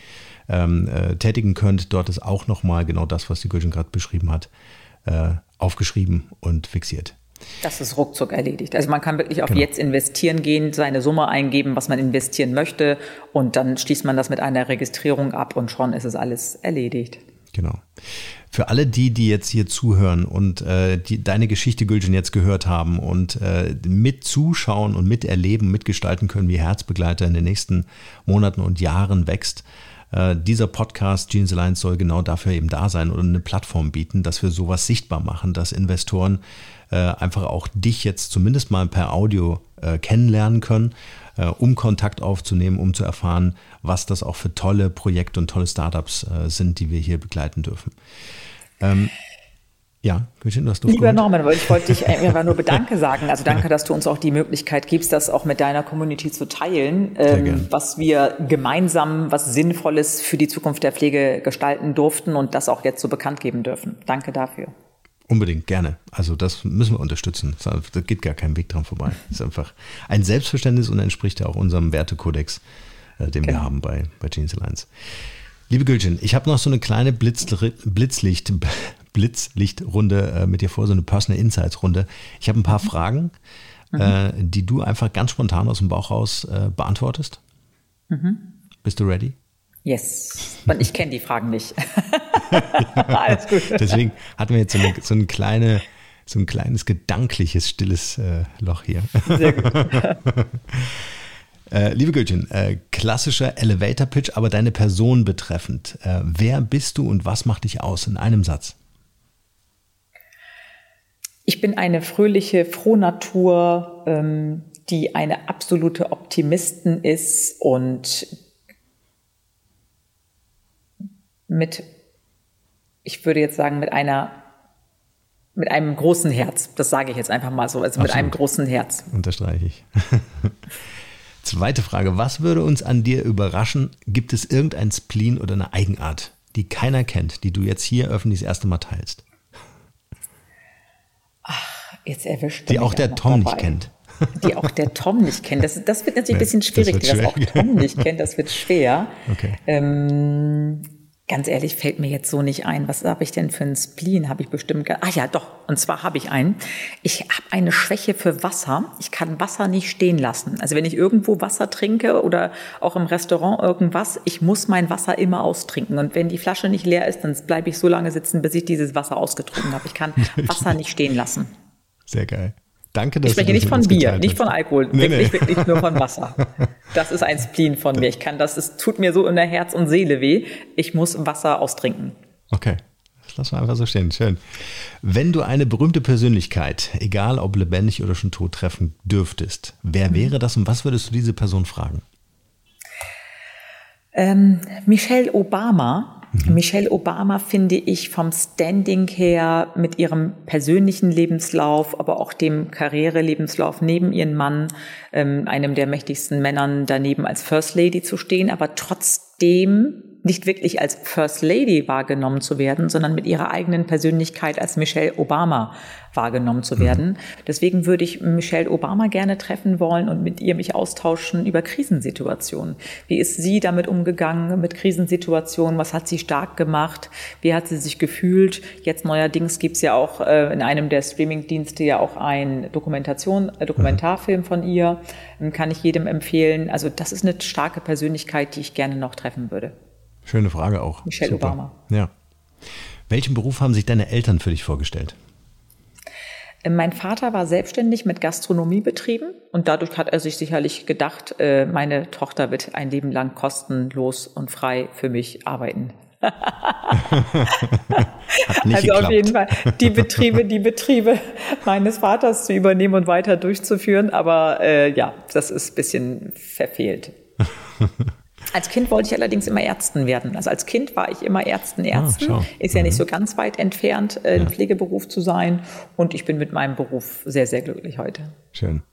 ähm, äh, tätigen könnt. Dort ist auch nochmal genau das, was die Gülcan gerade beschrieben hat, äh, aufgeschrieben und fixiert. Das ist ruckzuck erledigt. Also man kann wirklich auf genau. jetzt investieren gehen, seine Summe eingeben, was man investieren möchte und dann schließt man das mit einer Registrierung ab und schon ist es alles erledigt. Genau. Für alle die, die jetzt hier zuhören und äh, die deine Geschichte, Gülcan, jetzt gehört haben und äh, mit zuschauen und miterleben, mitgestalten können, wie Herzbegleiter in den nächsten Monaten und Jahren wächst, äh, dieser Podcast Jeans Alliance soll genau dafür eben da sein und eine Plattform bieten, dass wir sowas sichtbar machen, dass Investoren äh, einfach auch dich jetzt zumindest mal per Audio äh, kennenlernen können, äh, um Kontakt aufzunehmen, um zu erfahren, was das auch für tolle Projekte und tolle Startups äh, sind, die wir hier begleiten dürfen. Ähm, ja, Gülchen, du hast Lieber Norman, ich wollte dich einfach nur Bedanke sagen. Also danke, dass du uns auch die Möglichkeit gibst, das auch mit deiner Community zu teilen, ähm, was wir gemeinsam, was Sinnvolles für die Zukunft der Pflege gestalten durften und das auch jetzt so bekannt geben dürfen. Danke dafür. Unbedingt, gerne. Also das müssen wir unterstützen. Da geht gar kein Weg dran vorbei. Das ist einfach ein Selbstverständnis und entspricht ja auch unserem Wertekodex, äh, den genau. wir haben bei, bei Jeans Alliance. Liebe Gülchen, ich habe noch so eine kleine Blitz, Blitzlicht, Blitzlichtrunde äh, mit dir vor, so eine Personal Insights Runde. Ich habe ein paar mhm. Fragen, mhm. Äh, die du einfach ganz spontan aus dem Bauch raus äh, beantwortest. Mhm. Bist du ready? Yes. Und ich kenne die Fragen nicht. Alles gut. Deswegen hatten wir jetzt so, eine, so, eine kleine, so ein kleines gedankliches, stilles äh, Loch hier. Sehr gut. Äh, liebe Gültin, äh, klassischer Elevator Pitch, aber deine Person betreffend. Äh, wer bist du und was macht dich aus in einem Satz? Ich bin eine fröhliche Frohnatur, ähm, die eine absolute Optimistin ist und mit, ich würde jetzt sagen, mit einer mit einem großen Herz. Das sage ich jetzt einfach mal so. Also Absolut. mit einem großen Herz. Unterstreiche ich. Zweite Frage. Was würde uns an dir überraschen? Gibt es irgendein Spleen oder eine Eigenart, die keiner kennt, die du jetzt hier öffentlich das erste Mal teilst? Ach, jetzt erwischt Die auch der Tom dabei. nicht kennt. Die auch der Tom nicht kennt. Das, das wird natürlich nee, ein bisschen schwierig, das die das auch Tom nicht kennt. Das wird schwer. Okay. Ähm, Ganz ehrlich, fällt mir jetzt so nicht ein. Was habe ich denn für einen Spleen? Habe ich bestimmt. Ah ja, doch. Und zwar habe ich einen. Ich habe eine Schwäche für Wasser. Ich kann Wasser nicht stehen lassen. Also wenn ich irgendwo Wasser trinke oder auch im Restaurant irgendwas, ich muss mein Wasser immer austrinken. Und wenn die Flasche nicht leer ist, dann bleibe ich so lange sitzen, bis ich dieses Wasser ausgetrunken habe. Ich kann Wasser nicht stehen lassen. Sehr geil. Danke, dass ich spreche nicht von Bier, nicht von Alkohol, nee, wirklich, nee. wirklich nur von Wasser. Das ist ein Spleen von mir. Ich kann das, es tut mir so in der Herz und Seele weh. Ich muss Wasser austrinken. Okay. Das lassen wir einfach so stehen. Schön. Wenn du eine berühmte Persönlichkeit, egal ob lebendig oder schon tot, treffen dürftest, wer mhm. wäre das und was würdest du diese Person fragen? Ähm, Michelle Obama Mhm. Michelle Obama finde ich vom Standing her mit ihrem persönlichen Lebenslauf, aber auch dem Karrierelebenslauf neben ihrem Mann, ähm, einem der mächtigsten Männern daneben als First Lady zu stehen, aber trotzdem nicht wirklich als First Lady wahrgenommen zu werden, sondern mit ihrer eigenen Persönlichkeit als Michelle Obama wahrgenommen zu werden. Mhm. Deswegen würde ich Michelle Obama gerne treffen wollen und mit ihr mich austauschen über Krisensituationen. Wie ist sie damit umgegangen mit Krisensituationen? Was hat sie stark gemacht? Wie hat sie sich gefühlt? Jetzt neuerdings gibt es ja auch äh, in einem der Streamingdienste ja auch ein Dokumentation, äh, Dokumentarfilm von ihr. Kann ich jedem empfehlen. Also das ist eine starke Persönlichkeit, die ich gerne noch treffen würde. Schöne Frage auch. Michelle Super. Obama. Ja. Welchen Beruf haben sich deine Eltern für dich vorgestellt? Äh, mein Vater war selbstständig mit Gastronomie betrieben und dadurch hat er sich sicherlich gedacht, äh, meine Tochter wird ein Leben lang kostenlos und frei für mich arbeiten. also geklappt. auf jeden Fall die Betriebe, die Betriebe meines Vaters zu übernehmen und weiter durchzuführen, aber äh, ja, das ist ein bisschen verfehlt. Als Kind wollte ich allerdings immer Ärztin werden. Also als Kind war ich immer Ärztin, Ärztin. Ah, Ist ja nicht mhm. so ganz weit entfernt, äh, ja. Pflegeberuf zu sein. Und ich bin mit meinem Beruf sehr, sehr glücklich heute. Schön.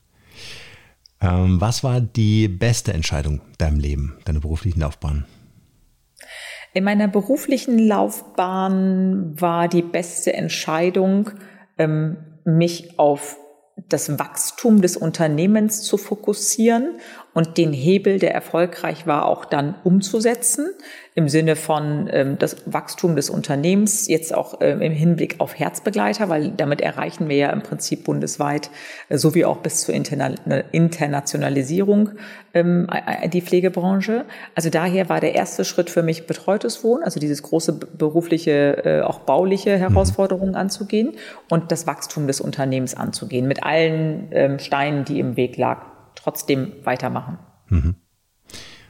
Ähm, was war die beste Entscheidung deinem Leben, deiner beruflichen Laufbahn? In meiner beruflichen Laufbahn war die beste Entscheidung, ähm, mich auf das Wachstum des Unternehmens zu fokussieren und den Hebel, der erfolgreich war, auch dann umzusetzen im Sinne von ähm, das Wachstum des Unternehmens, jetzt auch ähm, im Hinblick auf Herzbegleiter, weil damit erreichen wir ja im Prinzip bundesweit äh, sowie auch bis zur Interna Internationalisierung ähm, die Pflegebranche. Also daher war der erste Schritt für mich betreutes Wohnen, also dieses große berufliche, äh, auch bauliche mhm. Herausforderungen anzugehen und das Wachstum des Unternehmens anzugehen mit allen ähm, Steinen, die im Weg lag trotzdem weitermachen. Mhm.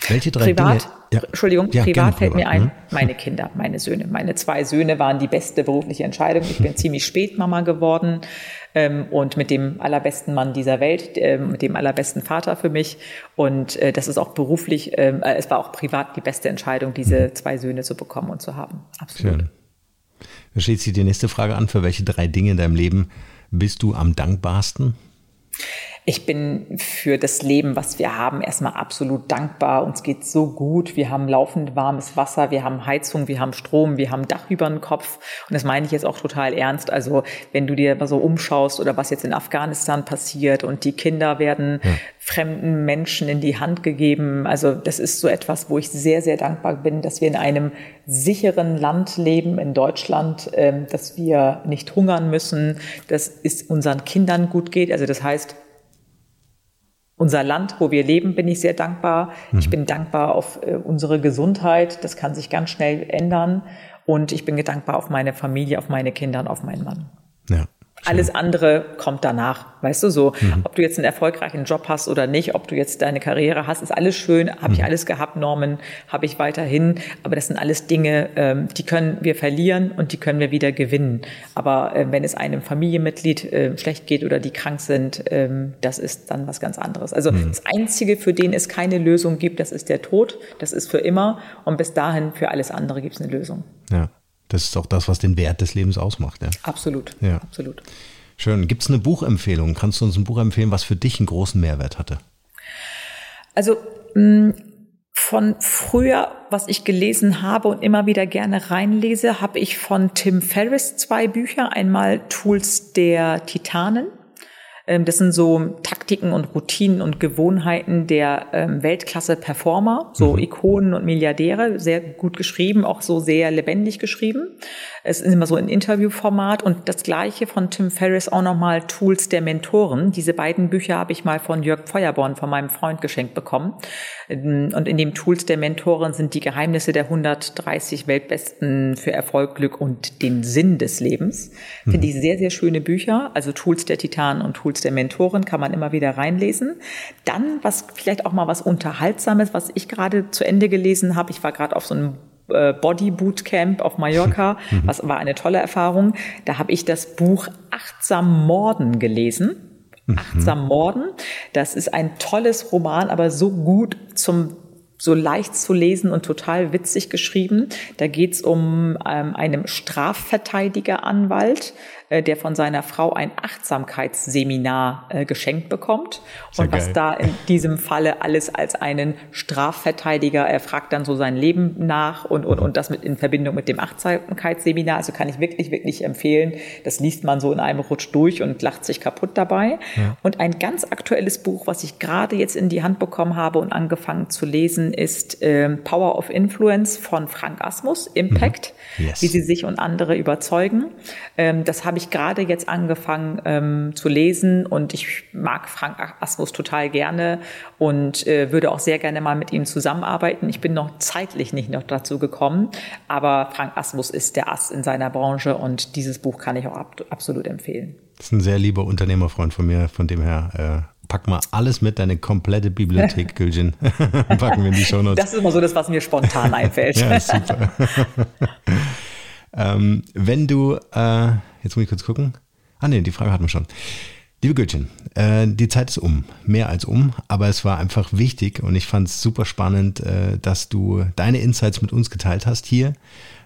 Welche drei privat, Dinge? Ja. Entschuldigung, ja, privat fällt privat, mir ein, ne? meine Kinder, meine Söhne. Meine zwei Söhne waren die beste berufliche Entscheidung. Ich bin ziemlich spät Mama geworden ähm, und mit dem allerbesten Mann dieser Welt, äh, mit dem allerbesten Vater für mich. Und äh, das ist auch beruflich, ähm, äh, es war auch privat die beste Entscheidung, diese zwei Söhne zu bekommen und zu haben. Absolut. Schön. Da schließt sich die nächste Frage an. Für welche drei Dinge in deinem Leben bist du am dankbarsten? Ich bin für das Leben, was wir haben, erstmal absolut dankbar. Uns geht so gut. Wir haben laufend warmes Wasser, wir haben Heizung, wir haben Strom, wir haben Dach über den Kopf. Und das meine ich jetzt auch total ernst. Also wenn du dir mal so umschaust oder was jetzt in Afghanistan passiert und die Kinder werden ja. fremden Menschen in die Hand gegeben. Also das ist so etwas, wo ich sehr, sehr dankbar bin, dass wir in einem sicheren Land leben, in Deutschland, ähm, dass wir nicht hungern müssen, dass es unseren Kindern gut geht. Also das heißt, unser Land, wo wir leben, bin ich sehr dankbar. Mhm. Ich bin dankbar auf äh, unsere Gesundheit. Das kann sich ganz schnell ändern. Und ich bin dankbar auf meine Familie, auf meine Kinder und auf meinen Mann. Ja. Alles andere kommt danach, weißt du so. Mhm. Ob du jetzt einen erfolgreichen Job hast oder nicht, ob du jetzt deine Karriere hast, ist alles schön. Habe ich mhm. alles gehabt, Normen, habe ich weiterhin. Aber das sind alles Dinge, ähm, die können wir verlieren und die können wir wieder gewinnen. Aber äh, wenn es einem Familienmitglied äh, schlecht geht oder die krank sind, ähm, das ist dann was ganz anderes. Also mhm. das Einzige, für den es keine Lösung gibt, das ist der Tod. Das ist für immer. Und bis dahin, für alles andere gibt es eine Lösung. Ja. Das ist auch das, was den Wert des Lebens ausmacht. Ja. Absolut. Ja. Absolut. Schön. Gibt es eine Buchempfehlung? Kannst du uns ein Buch empfehlen, was für dich einen großen Mehrwert hatte? Also mh, mm, von früher, was ich gelesen habe und immer wieder gerne reinlese, habe ich von Tim Ferriss zwei Bücher. Einmal Tools der Titanen das sind so Taktiken und Routinen und Gewohnheiten der ähm, Weltklasse-Performer, so mhm. Ikonen und Milliardäre, sehr gut geschrieben, auch so sehr lebendig geschrieben. Es ist immer so ein Interviewformat und das gleiche von Tim Ferriss auch nochmal Tools der Mentoren. Diese beiden Bücher habe ich mal von Jörg Feuerborn, von meinem Freund geschenkt bekommen. Ähm, und in dem Tools der Mentoren sind die Geheimnisse der 130 Weltbesten für Erfolg, Glück und den Sinn des Lebens. Mhm. Finde ich sehr, sehr schöne Bücher. Also Tools der Titanen und Tools der Mentoren kann man immer wieder reinlesen. Dann, was vielleicht auch mal was Unterhaltsames, was ich gerade zu Ende gelesen habe. Ich war gerade auf so einem äh, Body Bootcamp auf Mallorca, mhm. was war eine tolle Erfahrung. Da habe ich das Buch Achtsam Morden gelesen. Mhm. Achtsam Morden. Das ist ein tolles Roman, aber so gut zum so leicht zu lesen und total witzig geschrieben. Da geht's um ähm, einen Strafverteidigeranwalt, äh, der von seiner Frau ein Achtsamkeitsseminar äh, geschenkt bekommt. Sehr und was da in diesem Falle alles als einen Strafverteidiger, er fragt dann so sein Leben nach und, und, und das mit in Verbindung mit dem Achtsamkeitsseminar. Also kann ich wirklich, wirklich empfehlen. Das liest man so in einem Rutsch durch und lacht sich kaputt dabei. Ja. Und ein ganz aktuelles Buch, was ich gerade jetzt in die Hand bekommen habe und angefangen zu lesen, ist äh, Power of Influence von Frank Asmus, Impact, mhm. yes. wie sie sich und andere überzeugen. Ähm, das habe habe ich gerade jetzt angefangen ähm, zu lesen und ich mag Frank Asmus total gerne und äh, würde auch sehr gerne mal mit ihm zusammenarbeiten. Ich bin noch zeitlich nicht noch dazu gekommen, aber Frank Asmus ist der Ass in seiner Branche und dieses Buch kann ich auch ab absolut empfehlen. Das ist ein sehr lieber Unternehmerfreund von mir, von dem her äh pack mal alles mit, deine komplette Bibliothek, Gülcan. Packen wir in die Show Notes. Das ist immer so das, was mir spontan einfällt. ja, super. ähm, wenn du, äh, Jetzt muss ich kurz gucken. Ah nee, die Frage hatten wir schon. Liebe Gültchen, äh, die Zeit ist um, mehr als um, aber es war einfach wichtig und ich fand es super spannend, äh, dass du deine Insights mit uns geteilt hast hier,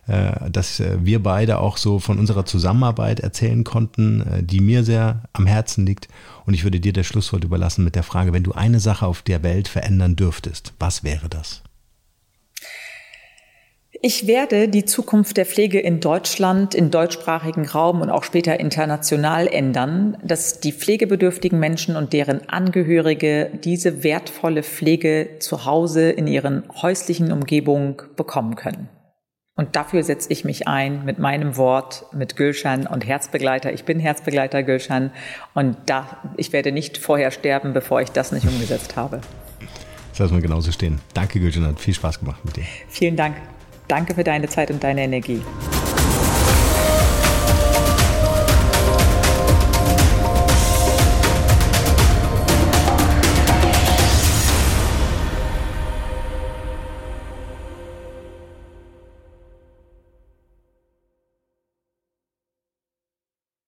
äh, dass äh, wir beide auch so von unserer Zusammenarbeit erzählen konnten, äh, die mir sehr am Herzen liegt. Und ich würde dir das Schlusswort überlassen mit der Frage, wenn du eine Sache auf der Welt verändern dürftest, was wäre das? Ich werde die Zukunft der Pflege in Deutschland, im deutschsprachigen Raum und auch später international ändern, dass die pflegebedürftigen Menschen und deren Angehörige diese wertvolle Pflege zu Hause in ihren häuslichen Umgebung bekommen können. Und dafür setze ich mich ein mit meinem Wort, mit Gülschan und Herzbegleiter. Ich bin Herzbegleiter Gülschan und da, ich werde nicht vorher sterben, bevor ich das nicht umgesetzt habe. Das lassen wir genauso stehen. Danke Gülschan, hat viel Spaß gemacht mit dir. Vielen Dank. Danke für deine Zeit und deine Energie.